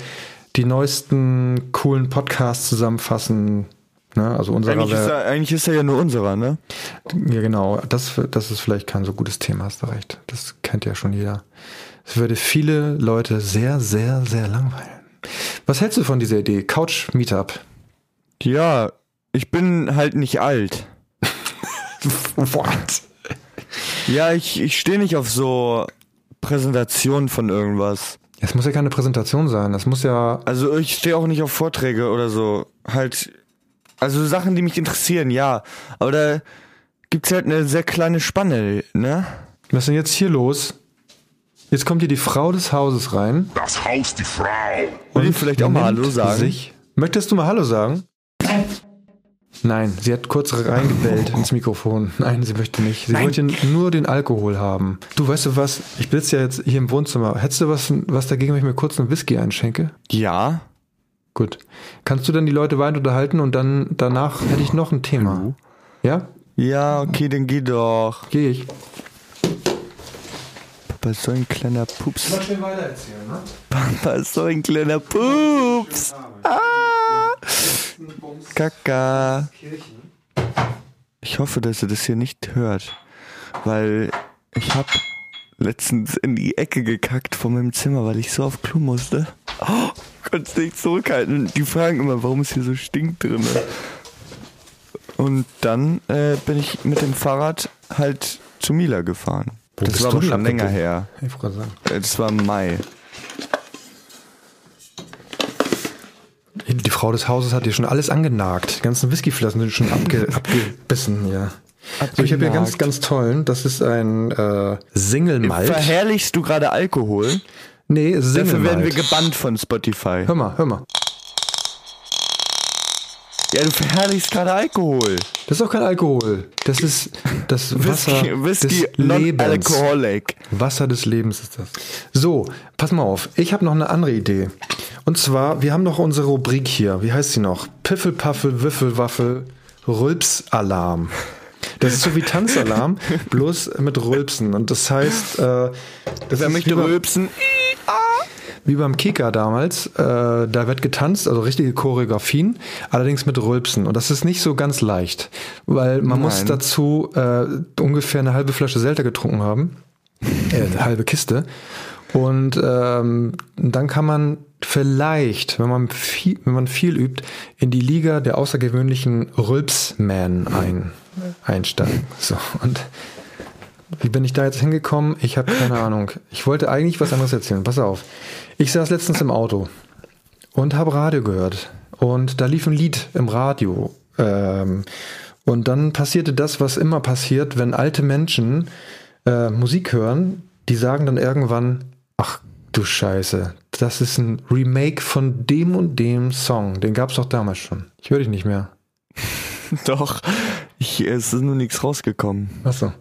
die neuesten coolen Podcasts zusammenfassen. Ne? Also unserer Eigentlich ist, er, eigentlich ist er ja nur unserer, ne? ja, genau. Das, das ist vielleicht kein so gutes Thema, hast du recht. Das kennt ja schon jeder. Es würde viele Leute sehr, sehr, sehr langweilen. Was hältst du von dieser Idee? Couch Meetup. Ja, ich bin halt nicht alt. [laughs] What? Ja, ich, ich stehe nicht auf so Präsentationen von irgendwas. Es muss ja keine Präsentation sein. Das muss ja. Also ich stehe auch nicht auf Vorträge oder so. Halt, also Sachen, die mich interessieren, ja. Aber da gibt's halt eine sehr kleine Spanne, ne? Was ist denn jetzt hier los? Jetzt kommt hier die Frau des Hauses rein. Das Haus, die Frau. Will die vielleicht auch mal Hallo sagen? Sich. Möchtest du mal Hallo sagen? Nein, sie hat kurz reingebellt ins Mikrofon. Nein, sie möchte nicht. Sie wollte nur den Alkohol haben. Du, weißt du was? Ich bin jetzt ja jetzt hier im Wohnzimmer. Hättest du was, was dagegen, wenn ich mir kurz einen Whisky einschenke? Ja. Gut. Kannst du dann die Leute weiter unterhalten und dann danach hätte ich noch ein Thema. Ja? Ja, okay, dann geh doch. Gehe ich. Papa ist so ein kleiner Pups. schön weiter erzählen, ne? [laughs] Papa ist so ein kleiner Pups. Ah. Kaka. Ich hoffe, dass er das hier nicht hört, weil ich hab letztens in die Ecke gekackt von meinem Zimmer, weil ich so auf Klo musste. Oh, konnte nicht zurückhalten. Die fragen immer, warum es hier so stinkt drin. Und dann äh, bin ich mit dem Fahrrad halt zu Mila gefahren. Wo das war du aber schon länger abgebogen? her. Ich sagen. Äh, Das war im Mai. Die Frau des Hauses hat hier schon alles angenagt. Die ganzen Whiskyflaschen sind schon abge, [laughs] abgebissen, ja. So, ich habe hier ganz, ganz tollen. Das ist ein äh, Single Malt. Verherrlichst du gerade Alkohol? Nee, Single Dafür werden wir Malt. gebannt von Spotify. Hör mal, hör mal. Ja, du verherrlichst gerade Alkohol. Das ist auch kein Alkohol. Das ist das Wasser Whisky, Whisky des Lebens. Wasser des Lebens ist das. So, pass mal auf. Ich habe noch eine andere Idee. Und zwar, wir haben noch unsere Rubrik hier. Wie heißt sie noch? Piffelpaffel, Wiffelwaffel, Rülpsalarm. Das ist so wie Tanzalarm, [laughs] bloß mit Rülpsen. Und das heißt, äh, das ist möchte rülpsen? Wie beim Kika damals. Äh, da wird getanzt, also richtige Choreografien, allerdings mit Rülpsen. Und das ist nicht so ganz leicht, weil man muss Nein. dazu äh, ungefähr eine halbe Flasche Selter getrunken haben. [laughs] Äh, eine halbe Kiste. Und ähm, dann kann man vielleicht, wenn man viel, wenn man viel übt, in die Liga der außergewöhnlichen Rülpsman ein, einsteigen. So und wie bin ich da jetzt hingekommen? Ich habe keine [laughs] Ahnung. Ich wollte eigentlich was anderes erzählen. Pass auf. Ich saß letztens im Auto und habe Radio gehört. Und da lief ein Lied im Radio. Ähm, und dann passierte das, was immer passiert, wenn alte Menschen äh, Musik hören. Die sagen dann irgendwann, ach du Scheiße, das ist ein Remake von dem und dem Song. Den gab es doch damals schon. Ich höre dich nicht mehr. [laughs] Doch. Ich, es ist nur nichts rausgekommen. Achso.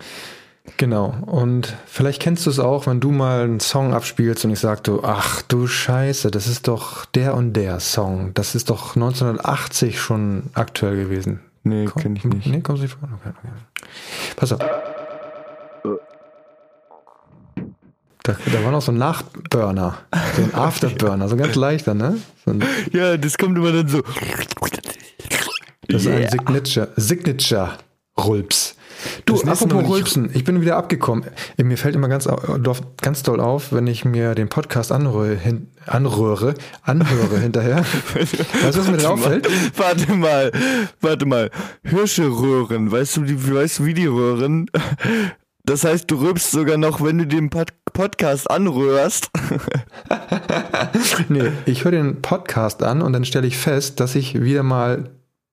Genau. Und vielleicht kennst du es auch, wenn du mal einen Song abspielst und ich sag du, ach du Scheiße, das ist doch der und der Song. Das ist doch 1980 schon aktuell gewesen. Nee, kenn ich nicht. Nee, kommst du nicht vor? Okay, okay. Pass auf. Da, da war noch so ein Nachburner, so ein [laughs] Afterburner, so ganz leichter, ne? So [laughs] Ja, das kommt immer dann so. das ist Yeah. ein Signature, Signature Rülps. Du, Das apropos Rülpsen, ich bin wieder abgekommen. Äh, Mir fällt immer ganz, dof- ganz doll auf, wenn ich mir den Podcast anrühre, hin, anrühre, anhöre [laughs] hinterher. Weißt du, was mir denn auffällt? Warte mal, warte mal. Hirscheröhren, weißt du, die, weißt du, wie die röhren? Das heißt, du rülpst sogar noch, wenn du den Pod Podcast anrührst. [laughs] Nee, ich höre den Podcast an und dann stelle ich fest, dass ich wieder mal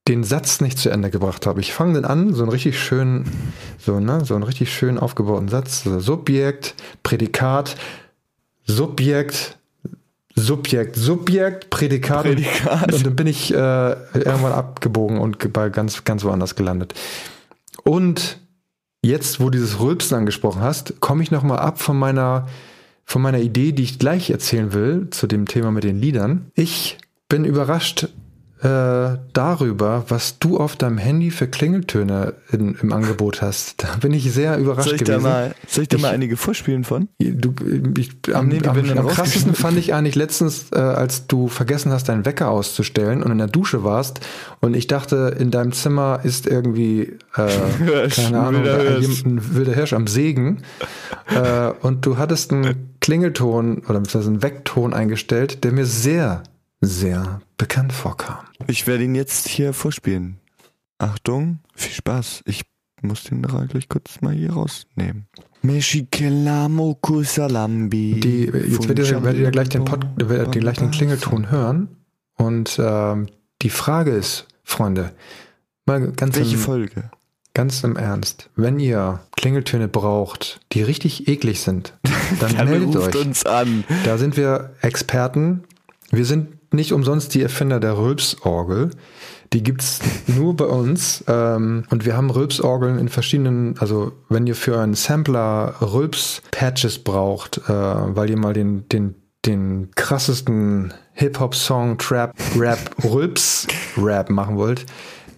den Satz nicht zu Ende gebracht habe. Ich fange den an, so einen richtig schönen, so, ne, so einen richtig schön aufgebauten Satz. So Subjekt, Prädikat, Subjekt, Subjekt, Subjekt, Prädikat. Prädikat. Und, dann bin ich äh, irgendwann abgebogen und bei ganz, ganz woanders gelandet. Und jetzt, wo du dieses Rülpsen angesprochen hast, komme ich nochmal ab von meiner, von meiner Idee, die ich gleich erzählen will, zu dem Thema mit den Liedern. Ich bin überrascht äh, darüber, was du auf deinem Handy für Klingeltöne in, im Angebot hast. Da bin ich sehr überrascht Soll ich da gewesen. mal, soll ich da Ich- mal einige vorspielen von? Du, ich, am, nee, am, am krassesten fand ich eigentlich letztens, äh, als du vergessen hast, deinen Wecker auszustellen und in der Dusche warst und ich dachte, in deinem Zimmer ist irgendwie, äh, Hirsch, [laughs] keine ein Ahnung, wilder ein, wilder Hirsch am Sägen äh, und du hattest einen Klingelton oder beziehungsweise einen Weckton eingestellt, der mir sehr, sehr bekannt vorkam. Ich werde ihn jetzt hier vorspielen. Achtung, viel Spaß. Ich muss den gleich kurz mal hier rausnehmen. Meshikelamo Kusalambi. Die, jetzt werdet ihr, werdet ihr gleich den, Pod, werdet ihr gleich den Klingelton hören. Und ähm, die Frage ist, Freunde, mal ganz Welche im, Folge? ganz im Ernst, wenn ihr Klingeltöne braucht, die richtig eklig sind, dann, [laughs] Dann meldet ruft euch. uns an. Da sind wir Experten. Wir sind nicht umsonst die Erfinder der Rülpsorgel. Die gibt's nur bei uns. Ähm, und wir haben Rülpsorgeln in verschiedenen, also wenn ihr für einen Sampler Rülps-Patches braucht, äh, weil ihr mal den, den, den krassesten Hip-Hop-Song, Trap, Rap, Rülps-Rap machen wollt,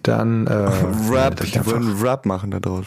dann äh, [laughs] Rap, die einfach. wollen Rap machen da draus.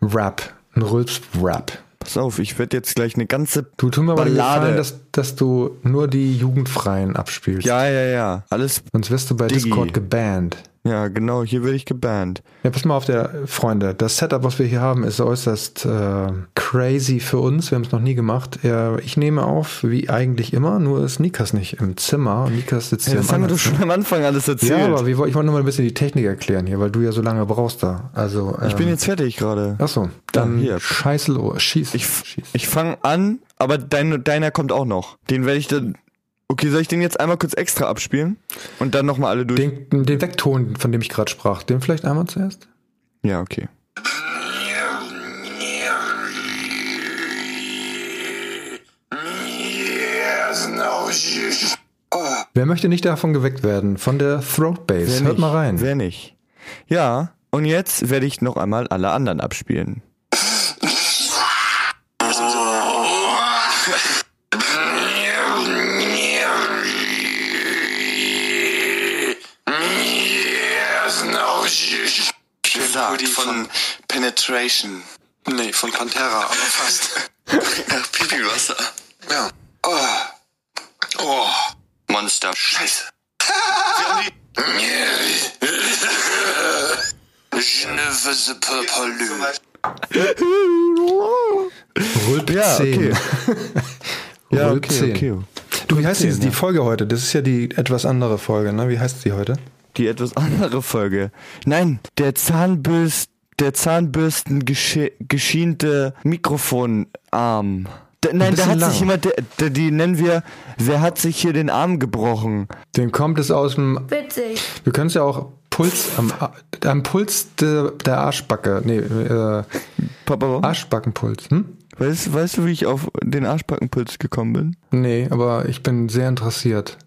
Rap, ein Rülps-Rap. Pass auf, ich werde jetzt gleich eine ganze Du tu mir aber Ballade. Gefallen, dass, dass du nur die Jugendfreien abspielst. Ja, ja, ja. Alles. Sonst wirst du bei Diggi. Discord gebannt. Ja, genau. Hier werde ich gebannt. Ja, pass mal auf, der Freunde. Das Setup, was wir hier haben, ist äußerst äh, crazy für uns. Wir haben es noch nie gemacht. Ja, ich nehme auf, wie eigentlich immer, nur ist Nikas nicht im Zimmer. Und Nikas sitzt Ja, hier das im haben wir schon am Anfang alles erzählt. Ja, aber wir, ich wollte nur mal ein bisschen die Technik erklären hier, weil du ja so lange brauchst da. Also, ähm, ich bin jetzt fertig gerade. Achso, dann Ja, hier. scheiße, los, schieß. Ich, schieß. ich fange an, aber dein, deiner kommt auch noch. Den werde ich dann. Okay, soll ich den jetzt einmal kurz extra abspielen? Und dann nochmal alle durch? den, den Weckton, von dem ich gerade sprach, den vielleicht einmal zuerst? Ja, okay. Wer möchte nicht davon geweckt werden? Von der Throat Bass. Hört mal rein. Wer nicht? Ja, und jetzt werde ich noch einmal alle anderen abspielen. Gesagt von Penetration. Nee, von Pantera, aber fast. [laughs] Nach Pipi-Wasser. Ja. Oh. Oh. Monster. Scheiße. Wir haben die... Pas parler. Rülp Ja, 10. okay. [laughs] Ja, okay, 10. okay. Du, wie heißt die, die ja. Folge heute? Das ist ja die etwas andere Folge, ne? Wie heißt sie heute? Die etwas andere Folge. Nein, der Zahnbürst, der Zahnbürsten geschi geschiente Mikrofonarm. Da, nein, da hat lang. sich jemand, der, der, die nennen wir, wer hat sich hier den Arm gebrochen? Den kommt es aus dem. Witzig. Wir können es ja auch Puls am, am Puls de, der Arschbacke. Nee, äh, Papa, Arschbackenpuls. Hm? weißt, weißt du, wie ich auf den Arschbackenpuls gekommen bin? Nee, aber ich bin sehr interessiert.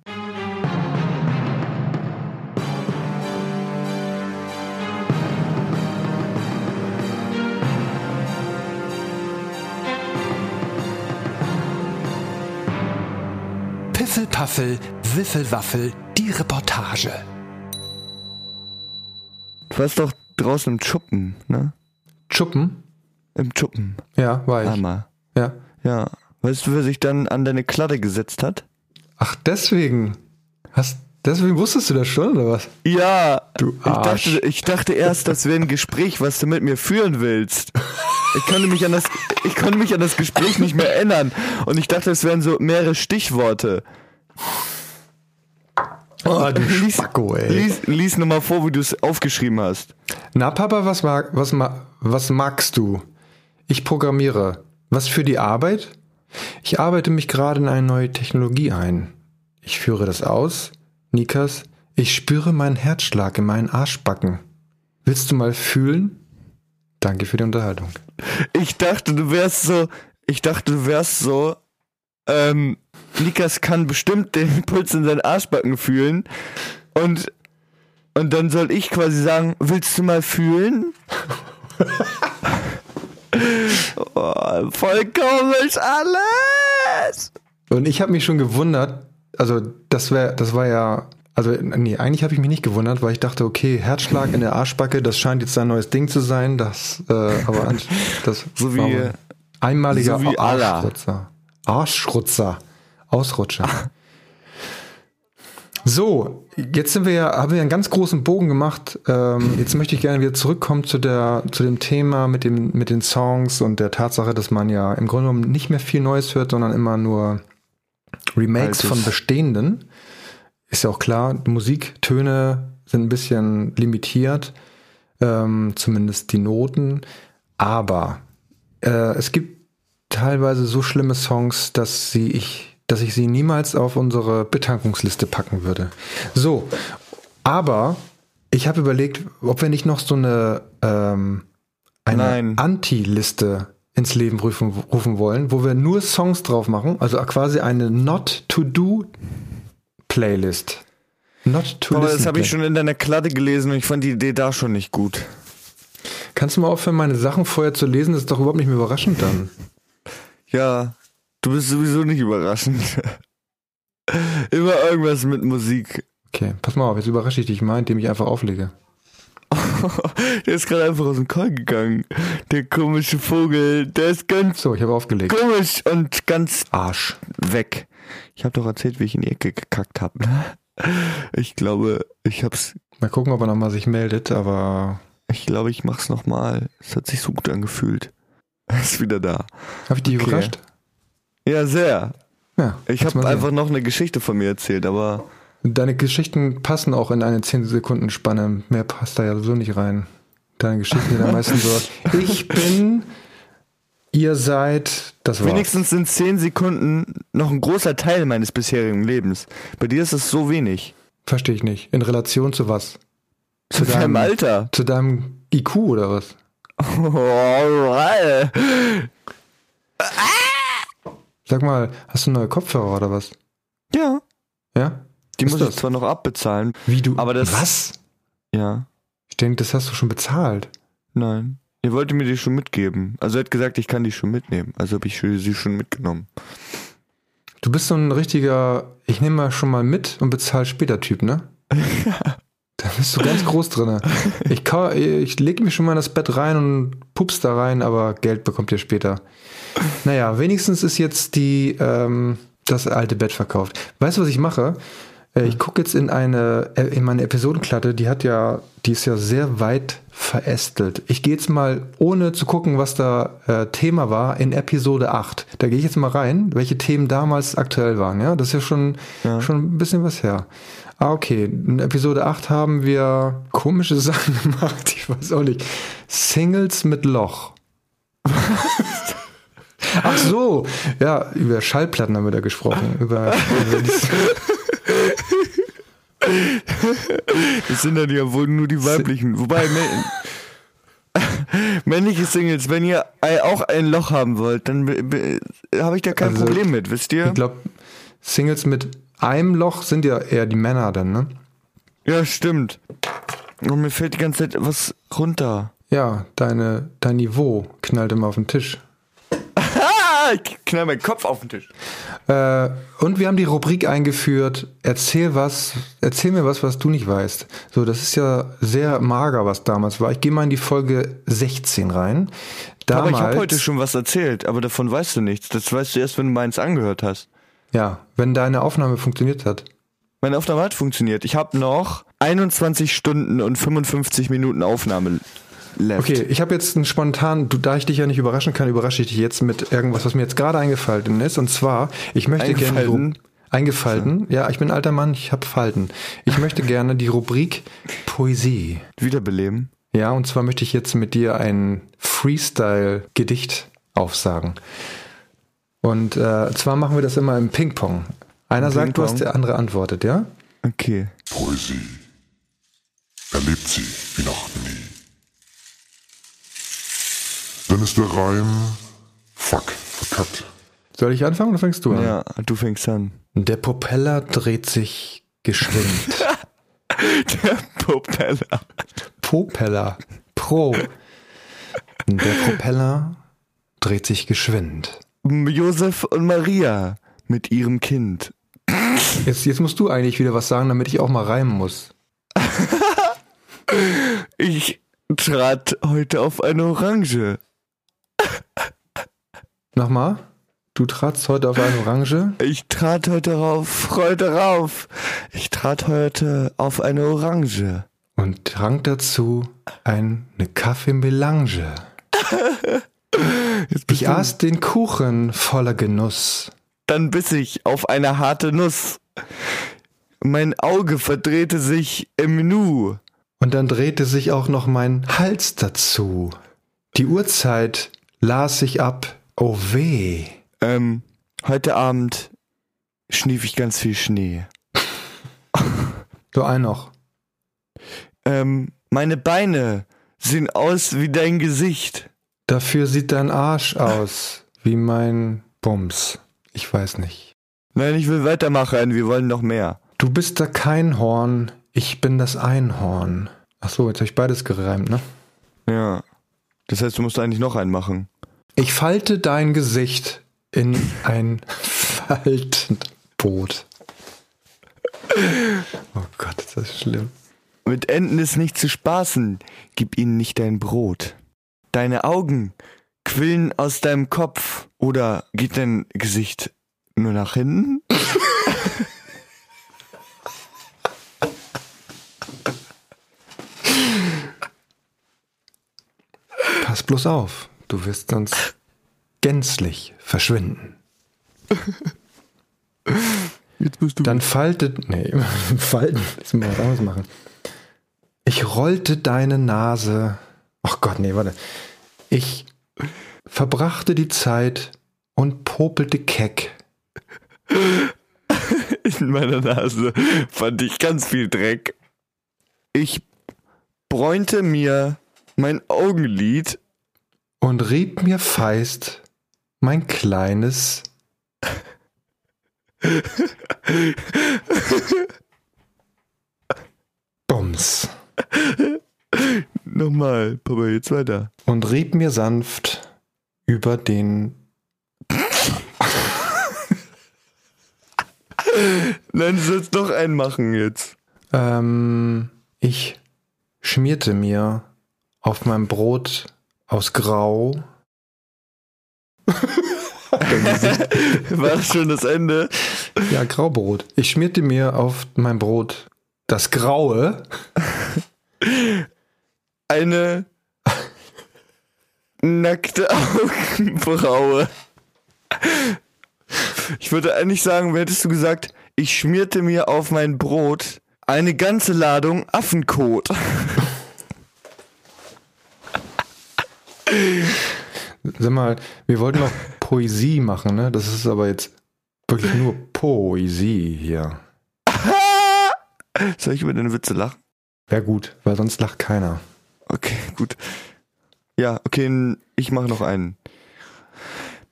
Piffelpaffel, Wiffelwaffel, die Reportage. Du warst doch draußen im Schuppen, ne? Chuppen? Im Schuppen. Ja, war ich. Einmal. Ja. Ja. Weißt du, wer sich dann an deine Kladde gesetzt hat? Ach, deswegen. Hast, deswegen wusstest du das schon, oder was? Ja, Du ich Arsch. dachte, ich dachte erst, das wäre ein Gespräch, was du mit mir führen willst. Ich konnte mich an das, ich konnte mich an das Gespräch nicht mehr erinnern. Und ich dachte, es wären so mehrere Stichworte. Oh, du Lies, Spacko, ey. lies, lies nochmal vor, wie du es aufgeschrieben hast. Na, Papa, was, mag, was, ma, was magst du? Ich programmiere. Was für die Arbeit? Ich arbeite mich gerade in eine neue Technologie ein. Ich führe das aus. Nikas, ich spüre meinen Herzschlag in meinen Arschbacken. Willst du mal fühlen? Danke für die Unterhaltung. Ich dachte, du wärst so, ich dachte, du wärst so, ähm, Nikas kann bestimmt den Puls in seinen Arschbacken fühlen und, und dann soll ich quasi sagen, willst du mal fühlen? [laughs] Oh, voll komisch alles. Und ich habe mich schon gewundert, also das wäre, das war ja, also nee, eigentlich habe ich mich nicht gewundert, weil ich dachte, okay, Herzschlag in der Arschbacke, das scheint jetzt ein neues Ding zu sein, das, äh, aber das So wie- einmaliger so wie. Arschrutzer. Arschrutzer. Ausrutscher. So, jetzt sind wir ja, haben wir einen ganz großen Bogen gemacht. Ähm, jetzt möchte ich gerne wieder zurückkommen zu der, zu dem Thema mit dem, mit den Songs und der Tatsache, dass man ja im Grunde genommen nicht mehr viel Neues hört, sondern immer nur Remakes Altes. von bestehenden. Ist ja auch klar, Musiktöne sind ein bisschen limitiert, ähm, zumindest die Noten. Aber äh, es gibt teilweise so schlimme Songs, dass sie ich, dass ich sie niemals auf unsere Betankungsliste packen würde. So, aber ich habe überlegt, ob wir nicht noch so eine ähm, eine. Anti-Liste ins Leben rufen, rufen wollen, wo wir nur Songs drauf machen, also quasi eine Not to Do Playlist. Not to Aber das habe ich schon in deiner Kladde gelesen und ich fand die Idee da schon nicht gut. Kannst du mal aufhören, meine Sachen vorher zu lesen? Das ist doch überhaupt nicht mehr überraschend dann. Ja, du bist sowieso nicht überraschend. [laughs] Immer irgendwas mit Musik. Okay, pass mal auf, jetzt überrasche ich dich mal, indem ich einfach auflege. [laughs] Der ist gerade einfach aus dem Call gegangen. Der komische Vogel, der ist ganz So, ich habe aufgelegt. komisch und ganz Arsch. weg. Ich habe doch erzählt, wie ich in die Ecke gekackt habe. [laughs] Ich glaube, ich hab's. Mal gucken, ob er nochmal sich meldet, aber Ich glaube, ich mach's nochmal. Es hat sich so gut angefühlt. Er ist wieder da. habe ich dich Okay. überrascht? Ja, sehr. Ja. Ich habe einfach noch eine Geschichte von mir erzählt, aber Deine Geschichten passen auch in eine 10 Sekunden Spanne. Mehr passt da ja so nicht rein. Deine Geschichten sind am meisten so. [laughs] Ich bin, ihr seid, das war's. wenigstens sind zehn Sekunden noch ein großer Teil meines bisherigen Lebens. Bei dir ist es so wenig. Verstehe ich nicht. In Relation zu was? Zu deinem Alter. Zu deinem IQ oder was? [laughs] Alright. Sag mal, hast du neue Kopfhörer oder was? Ja, Ja? die Ist muss das? ich zwar noch abbezahlen. Wie du? Aber das- was? Ja, Ich denke, das hast du schon bezahlt. nein. Ihr wollte mir die schon mitgeben. Also er hat gesagt, ich kann die schon mitnehmen. Also habe ich sie schon mitgenommen. Du bist so ein richtiger, ich nehme mal schon mal mit und bezahl später Typ, ne? [laughs] Da bist du ganz groß drinne. Ich, kau- ich leg mich schon mal in das Bett rein und pups da rein, aber Geld bekommt ihr später. Naja, wenigstens ist jetzt die, ähm, das alte Bett verkauft. Weißt du, was ich mache? Äh, Ich gucke jetzt in eine, äh, in meine Episodenklatte, die hat ja, die ist ja sehr weit verästelt. Ich gehe jetzt mal, ohne zu gucken, was da äh, Thema war, in Episode 8. Da gehe ich jetzt mal rein, welche Themen damals aktuell waren, ja? Das ist ja schon, schon ein bisschen was her. Ah, okay. In Episode 8 haben wir komische [laughs] Sachen gemacht, ich weiß auch nicht. Singles mit Loch. [laughs] Ach so, ja, über Schallplatten haben wir da gesprochen. Über, über Das sind dann ja wohl nur die weiblichen. Wobei, mä- männliche Singles, wenn ihr auch ein Loch haben wollt, dann be- be- habe ich da kein Also, Problem mit, wisst ihr? ich glaube, Singles mit einem Loch sind ja eher die Männer dann, ne? Ja, stimmt. Und mir fällt die ganze Zeit was runter. Ja, deine, dein Niveau knallt immer auf den Tisch. Ah, ich knall meinen Kopf auf den Tisch. Äh, und wir haben die Rubrik eingeführt, erzähl was, erzähl mir was, was du nicht weißt. So, das ist ja sehr mager, was damals war. Ich gehe mal in die Folge 16 rein. Aber Damals, ich habe heute schon was erzählt, aber davon weißt du nichts. Das weißt du erst, wenn du meins angehört hast. Ja, wenn deine Aufnahme funktioniert hat. Meine Aufnahme hat funktioniert. Ich habe noch 21 Stunden und 55 Minuten Aufnahme left. Okay, ich habe jetzt einen spontan, du, da ich dich ja nicht überraschen kann, überrasche ich dich jetzt mit irgendwas, was mir jetzt gerade eingefallen ist. Und zwar, ich möchte gerne die Eingefallen? Ja, ich bin ein alter Mann, ich habe Falten. Ich möchte gerne die Rubrik Poesie. Wiederbeleben. Ja, und zwar möchte ich jetzt mit dir ein Freestyle-Gedicht aufsagen. Und äh, zwar machen wir das immer im Ping-Pong. Einer sagt was, der andere antwortet, ja? Okay. Poesie. Erlebt sie wie noch nie. Dann ist der Reim. Fuck, verkackt. Soll ich anfangen oder fängst du an? Ja, du fängst an. Der Propeller dreht sich geschwind. [laughs] Der Propeller. Propeller. Pro. Der Propeller dreht sich geschwind. Josef und Maria mit ihrem Kind. Jetzt, jetzt musst du eigentlich wieder was sagen, damit ich auch mal reimen muss. [laughs] Ich trat heute auf eine Orange. Nochmal. Du tratst heute auf eine Orange. Ich trat heute rauf, heute rauf. Ich trat heute auf eine Orange. und trank dazu eine Kaffeemelange. [laughs] Ich aß den Kuchen voller Genuss. Dann biss ich auf eine harte Nuss. Mein Auge verdrehte sich im Nu. Und dann drehte sich auch noch mein Hals dazu. Die Uhrzeit las ich ab. Oh weh. Ähm, heute Abend schnief ich ganz viel Schnee. So ein noch. Ähm, meine Beine sehen aus wie dein Gesicht. Dafür sieht dein Arsch aus wie mein Bums. Ich weiß nicht. Nein, ich will weitermachen, wir wollen noch mehr. Du bist da kein Horn, ich bin das Einhorn. Ach so, jetzt habe ich beides gereimt, ne? Ja. Das heißt, du musst eigentlich noch einen machen. Ich falte dein Gesicht in ein Faltenboot. Oh Gott, ist das schlimm. Mit Enten ist nicht zu spaßen, gib ihnen nicht dein Brot. Deine Augen quillen aus deinem Kopf oder geht dein Gesicht nur nach hinten? Pass bloß auf, du wirst sonst gänzlich verschwinden. Jetzt bist du. Dann faltet, nee, [laughs] falten, müssen wir was anderes machen. Ich rollte deine Nase, ach Gott, nee, warte. Ich verbrachte die Zeit und popelte keck. [laughs] In meiner Nase fand ich ganz viel Dreck. Ich bräunte mir mein Augenlid und rieb mir feist mein kleines Bums Nochmal, Papa, jetzt weiter. und rieb mir sanft über den Nein, du sollst noch einen machen jetzt. ähm, ich schmierte mir auf meinem Brot aus Grau [laughs] War das schon das Ende? ja Graubrot ich schmierte mir auf mein Brot das Graue Eine nackte Augenbraue. Ich würde eigentlich sagen, hättest du gesagt, ich schmierte mir auf mein Brot eine ganze Ladung Affenkot. Sag mal, wir wollten noch Poesie machen, ne? Das ist aber jetzt wirklich nur Poesie hier. [laughs] Soll ich über deine Witze lachen? Wäre gut, weil sonst lacht keiner. Okay, gut. Ja, okay, ich mache noch einen.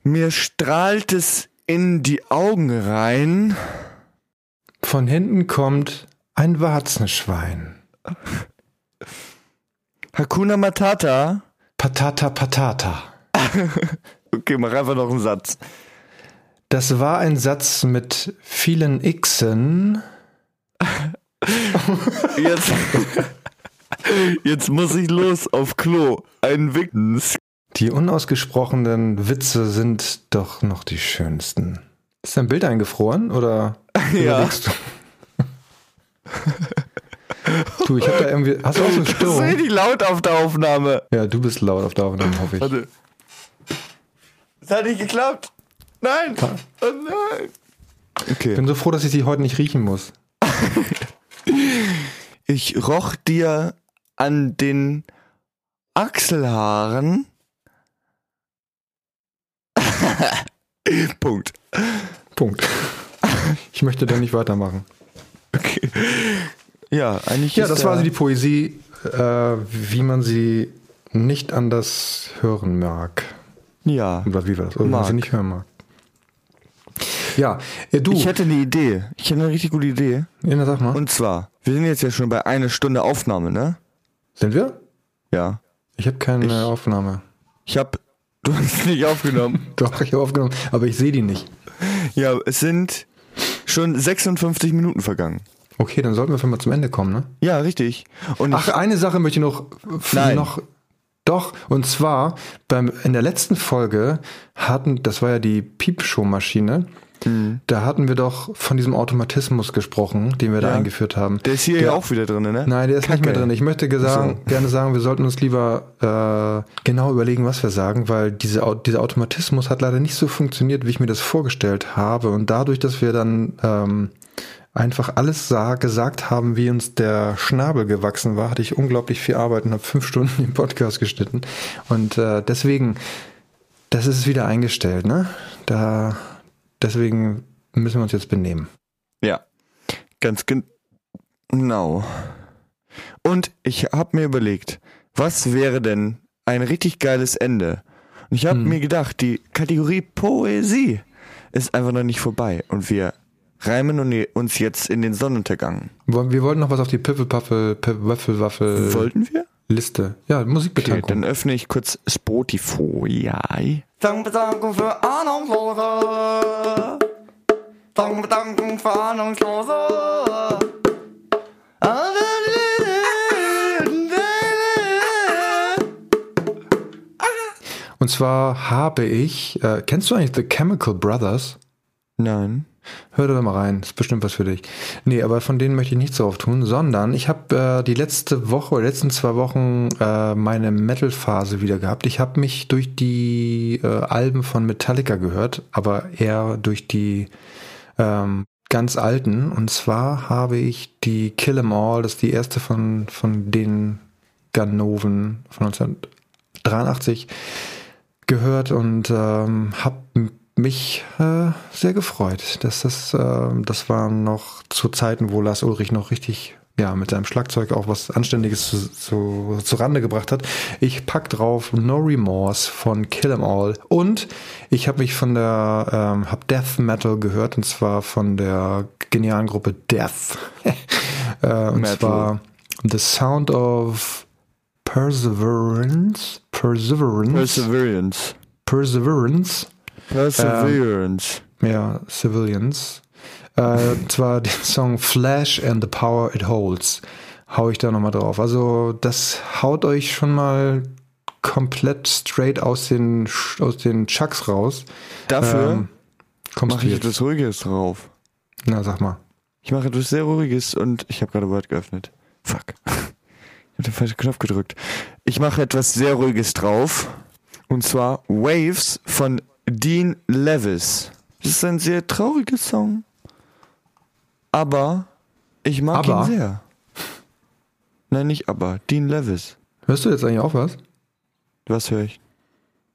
Mir strahlt es in die Augen rein. Von hinten kommt ein Warzenschwein. Hakuna Matata. Patata patata. [laughs] Okay, mach einfach noch einen Satz. Das war ein Satz mit vielen Xen. [laughs] Jetzt, [laughs] jetzt muss ich los auf Klo. Ein Wickens. Die unausgesprochenen Witze sind doch noch die schönsten. Ist dein Bild eingefroren oder Ja. Du? ich hab da irgendwie. Hast du auch so Das ist Störung? richtig laut auf der Aufnahme. Ja, du bist laut auf der Aufnahme, hoffe ich. Warte. Es hat nicht geklappt. Nein. Oh nein. Ich Okay. bin so froh, dass ich sie heute nicht riechen muss. [laughs] Ich roch dir an den Achselhaaren. [laughs] Punkt. Punkt. Ich möchte da nicht weitermachen. Okay. Ja, eigentlich Ja, ist das war also die Poesie, äh, wie man sie nicht anders hören mag. Ja. Oder wie war das? Oder wie man Mag. sie nicht hören mag. Ja, äh, du. Ich hätte eine Idee. Ich hätte eine richtig gute Idee. ja, sag mal. Und zwar, wir sind jetzt ja schon bei einer Stunde Aufnahme, ne? Sind wir? Ja. Ich habe keine Ich- Aufnahme. Ich habe, [laughs] du hast nicht aufgenommen. [laughs] Doch, ich habe aufgenommen, aber ich sehe die nicht. Ja, es sind schon 56 Minuten vergangen. Okay, dann sollten wir mal zum Ende kommen, ne? Ja, richtig. Und Ach, eine Sache möchte ich noch, Nein. noch doch, und zwar beim, in der letzten Folge hatten, das war ja die Piepshow-Maschine, Mhm. da hatten wir doch von diesem Automatismus gesprochen, den wir da Ja. eingeführt haben. der ist hier Der- ja auch wieder drin, ne? Nein, der ist nicht Kacke. mehr drin. Ich möchte gesagt, so. gerne sagen, wir sollten uns lieber äh, genau überlegen, was wir sagen, weil diese, dieser Automatismus hat leider nicht so funktioniert, wie ich mir das vorgestellt habe. Und dadurch, dass wir dann ähm, einfach alles sah, gesagt haben, wie uns der Schnabel gewachsen war, hatte ich unglaublich viel Arbeit und habe fünf Stunden den Podcast geschnitten. Und äh, deswegen, das ist wieder eingestellt, ne? Da, deswegen müssen wir uns jetzt benehmen. Ja, ganz gen- genau. Und ich habe mir überlegt, was wäre denn ein richtig geiles Ende? Und ich habe Hm. mir gedacht, die Kategorie Poesie ist einfach noch nicht vorbei. Und wir reimen un- uns jetzt in den Sonnenuntergang. Wir wollten noch was auf die Piffelpaffel, Waffelwaffel Wollten wir? Liste. Ja, Okay, Musikbetankung. dann öffne ich kurz Spotify. Dankbedankung für Ahnungslose. Dankbedankung für Ahnungslose. Und zwar habe ich, äh, kennst du eigentlich The Chemical Brothers? Nein. Hör da mal rein, ist bestimmt was für dich. Nee, aber von denen möchte ich nichts drauf tun, sondern ich habe äh, die letzte Woche, oder letzten zwei Wochen äh, meine Metal-Phase wieder gehabt. Ich habe mich durch die äh, Alben von Metallica gehört, aber eher durch die ähm, ganz alten. Und zwar habe ich die Kill 'Em All, das ist die erste von, von den Ganoven von 1983 gehört und ähm, habe mich äh, sehr gefreut. Dass das, äh, das war noch zu Zeiten, wo Lars Ulrich noch richtig ja, mit seinem Schlagzeug auch was Anständiges zu, zu, zu Rande gebracht hat. Ich pack drauf No Remorse von Kill 'Em All und ich habe mich von der, ähm, hab Death Metal gehört und zwar von der genialen Gruppe Death. [laughs] äh, und Metal. zwar The Sound of Perseverance. Perseverance. Perseverance. Perseverance. Perseverance. Ja, Civilians. Äh, zwar den Song Flash and the Power It Holds. Hau ich da nochmal drauf. Also, das haut euch schon mal komplett straight aus den, aus den Chucks raus. Dafür Ähm, mache ich etwas Ruhiges drauf. Na, sag mal. Ich mache etwas sehr Ruhiges und ich habe gerade Word geöffnet. Fuck. Ich habe den falschen Knopf gedrückt. Ich mache etwas sehr Ruhiges drauf. Und zwar Waves von Dean Levis. Das ist ein sehr trauriger Song. Aber ich mag Aber? ihn sehr. Nein, nicht aber. Dean Levis. Hörst du jetzt eigentlich auch was? Was höre ich?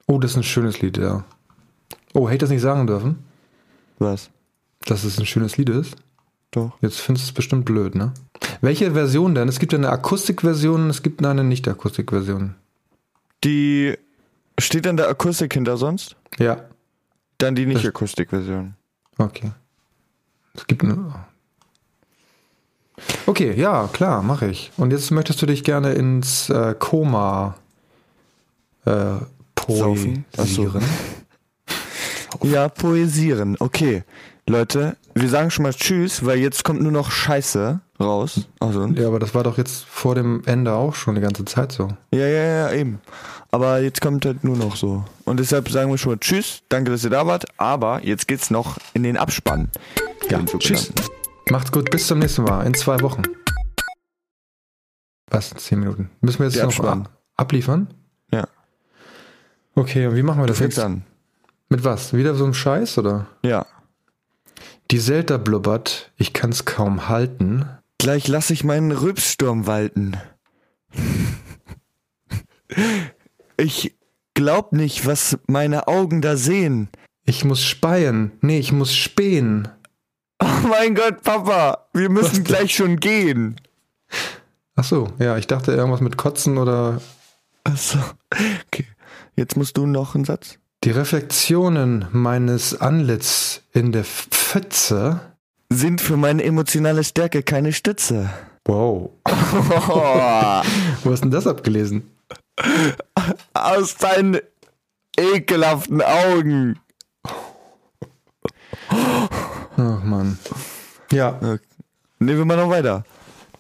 Oh, das ist ein schönes Lied, ja. Oh, hätte ich das nicht sagen dürfen, Was? dass es ein schönes Lied ist? Doch. Jetzt findest du es bestimmt blöd, ne? Welche Version denn? Es gibt eine Akustikversion, es gibt eine Nicht-Akustikversion. Die steht an der Akustik hinter sonst? Ja. Dann die Nicht-Akustik-Version. Okay. Es gibt eine. Okay, ja, klar, mache ich. Und jetzt möchtest du dich gerne ins äh, Koma äh? Ach so. poesieren. [laughs] Ja, poesieren. Okay. Leute, wir sagen schon mal Tschüss, weil jetzt kommt nur noch Scheiße raus. Also, Ja, aber das war doch jetzt vor dem Ende auch schon die ganze Zeit so. ja, ja, ja, eben. Aber jetzt kommt halt nur noch so. Und deshalb sagen wir schon mal Tschüss. Danke, dass ihr da wart. Aber jetzt geht's noch in den Abspann. Ja, Den tschüss. Macht's gut, bis zum nächsten Mal. In zwei Wochen. Was? Zehn Minuten. Müssen wir jetzt noch ab abliefern? Ja. Okay, und wie machen wir das fängst jetzt? an. Mit was? Wieder so einem Scheiß, oder? Ja. Die Zelda blubbert, ich kann's kaum halten. Gleich lasse ich meinen Rülpssturm walten. Ich glaub nicht, was meine Augen da sehen. Ich muss speien. Nee, ich muss spähen. Oh mein Gott, Papa, wir müssen denn? gleich schon gehen. Ach so, ja, ich dachte irgendwas mit Kotzen oder Achso. Okay. Jetzt musst du noch einen Satz. Die Reflexionen meines Antlitz in der Pfütze. Sind für meine emotionale Stärke keine Stütze. Wow. [laughs] Wo hast denn das abgelesen? aus deinen ekelhaften Augen. Ach Mann. Ja, Nehmen wir mal noch weiter.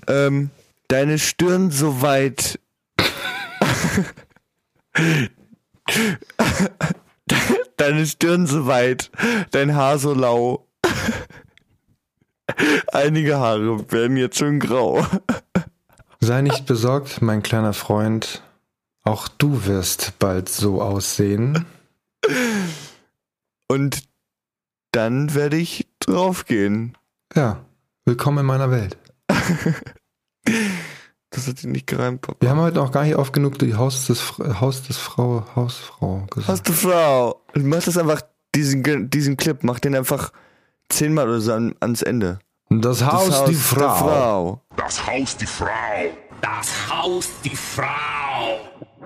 Ähm, deine Stirn so weit. [laughs] [laughs] deine Stirn so weit. Dein Haar so lau. [laughs] Einige Haare werden jetzt schon grau. [laughs] sei nicht besorgt, mein kleiner Freund. Auch du wirst bald so aussehen. Und dann werde ich draufgehen. Ja, willkommen in meiner Welt. [laughs] Das hat sich nicht gereimt, Papa. Wir haben heute noch gar nicht oft genug die Haus des, Haus des Frau, Hausfrau gesagt. Hast du Frau? Mach das einfach, diesen, diesen Clip, mach den einfach zehnmal oder so an, ans Ende. Das Haus, Das die der Frau. Frau. Das Haus, die Frau. Das Haus, die Frau.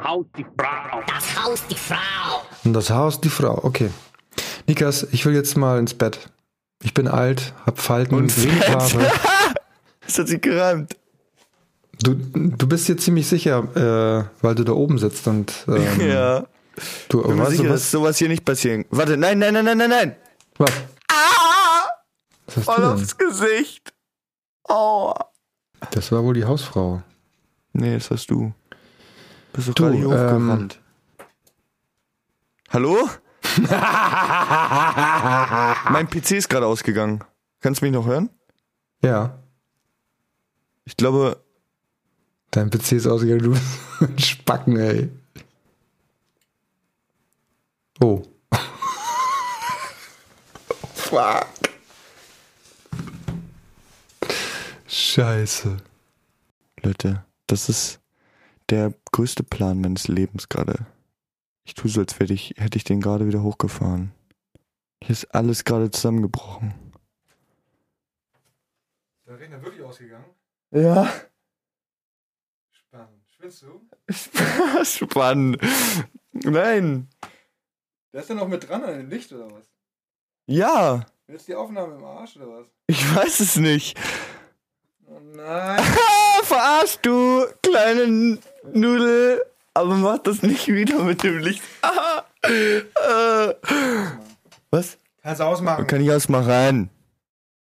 Haus, die Frau. Das Haus, die Frau. Und das Haus, die Frau. Okay. Nikas, ich will jetzt mal ins Bett. Ich bin alt, hab Falten, Und wenig. Haare. [laughs] Das hat sich gereimt. Du, du bist dir ziemlich sicher, äh, weil du da oben sitzt und ähm, [laughs] Ja. du, Bin mir sicher, du dass was? sowas hier nicht passieren. Warte, nein, nein, nein, nein, nein, nein. Was? Was hast Voll du aufs Gesicht. Aua. Das war wohl die Hausfrau. Nee, das hast du. Bist doch Du, gerade hier ähm. Hallo? [laughs] mein PC ist gerade ausgegangen. Kannst du mich noch hören? Ja, Ich glaube, dein PC ist ausgegangen, du bist ein [laughs] Spacken, ey. Oh. [laughs] Fuck. Scheiße. Leute, das ist der größte Plan meines Lebens gerade. Ich tue so, als hätte ich, hätte ich den gerade wieder hochgefahren. Hier ist alles gerade zusammengebrochen. Ist der Rechner wirklich ausgegangen? Ja. Du? [laughs] Spannend. Nein. Der ist ja noch mit dran an dem Licht oder was? Ja. Jetzt die Aufnahme im Arsch oder was? Ich weiß es nicht. Oh nein. [laughs] Verarsch du, kleine Nudel. Aber mach das nicht wieder mit dem Licht. Ah, [laughs] äh. Was? Kannst du ausmachen. Kann ich ausmachen?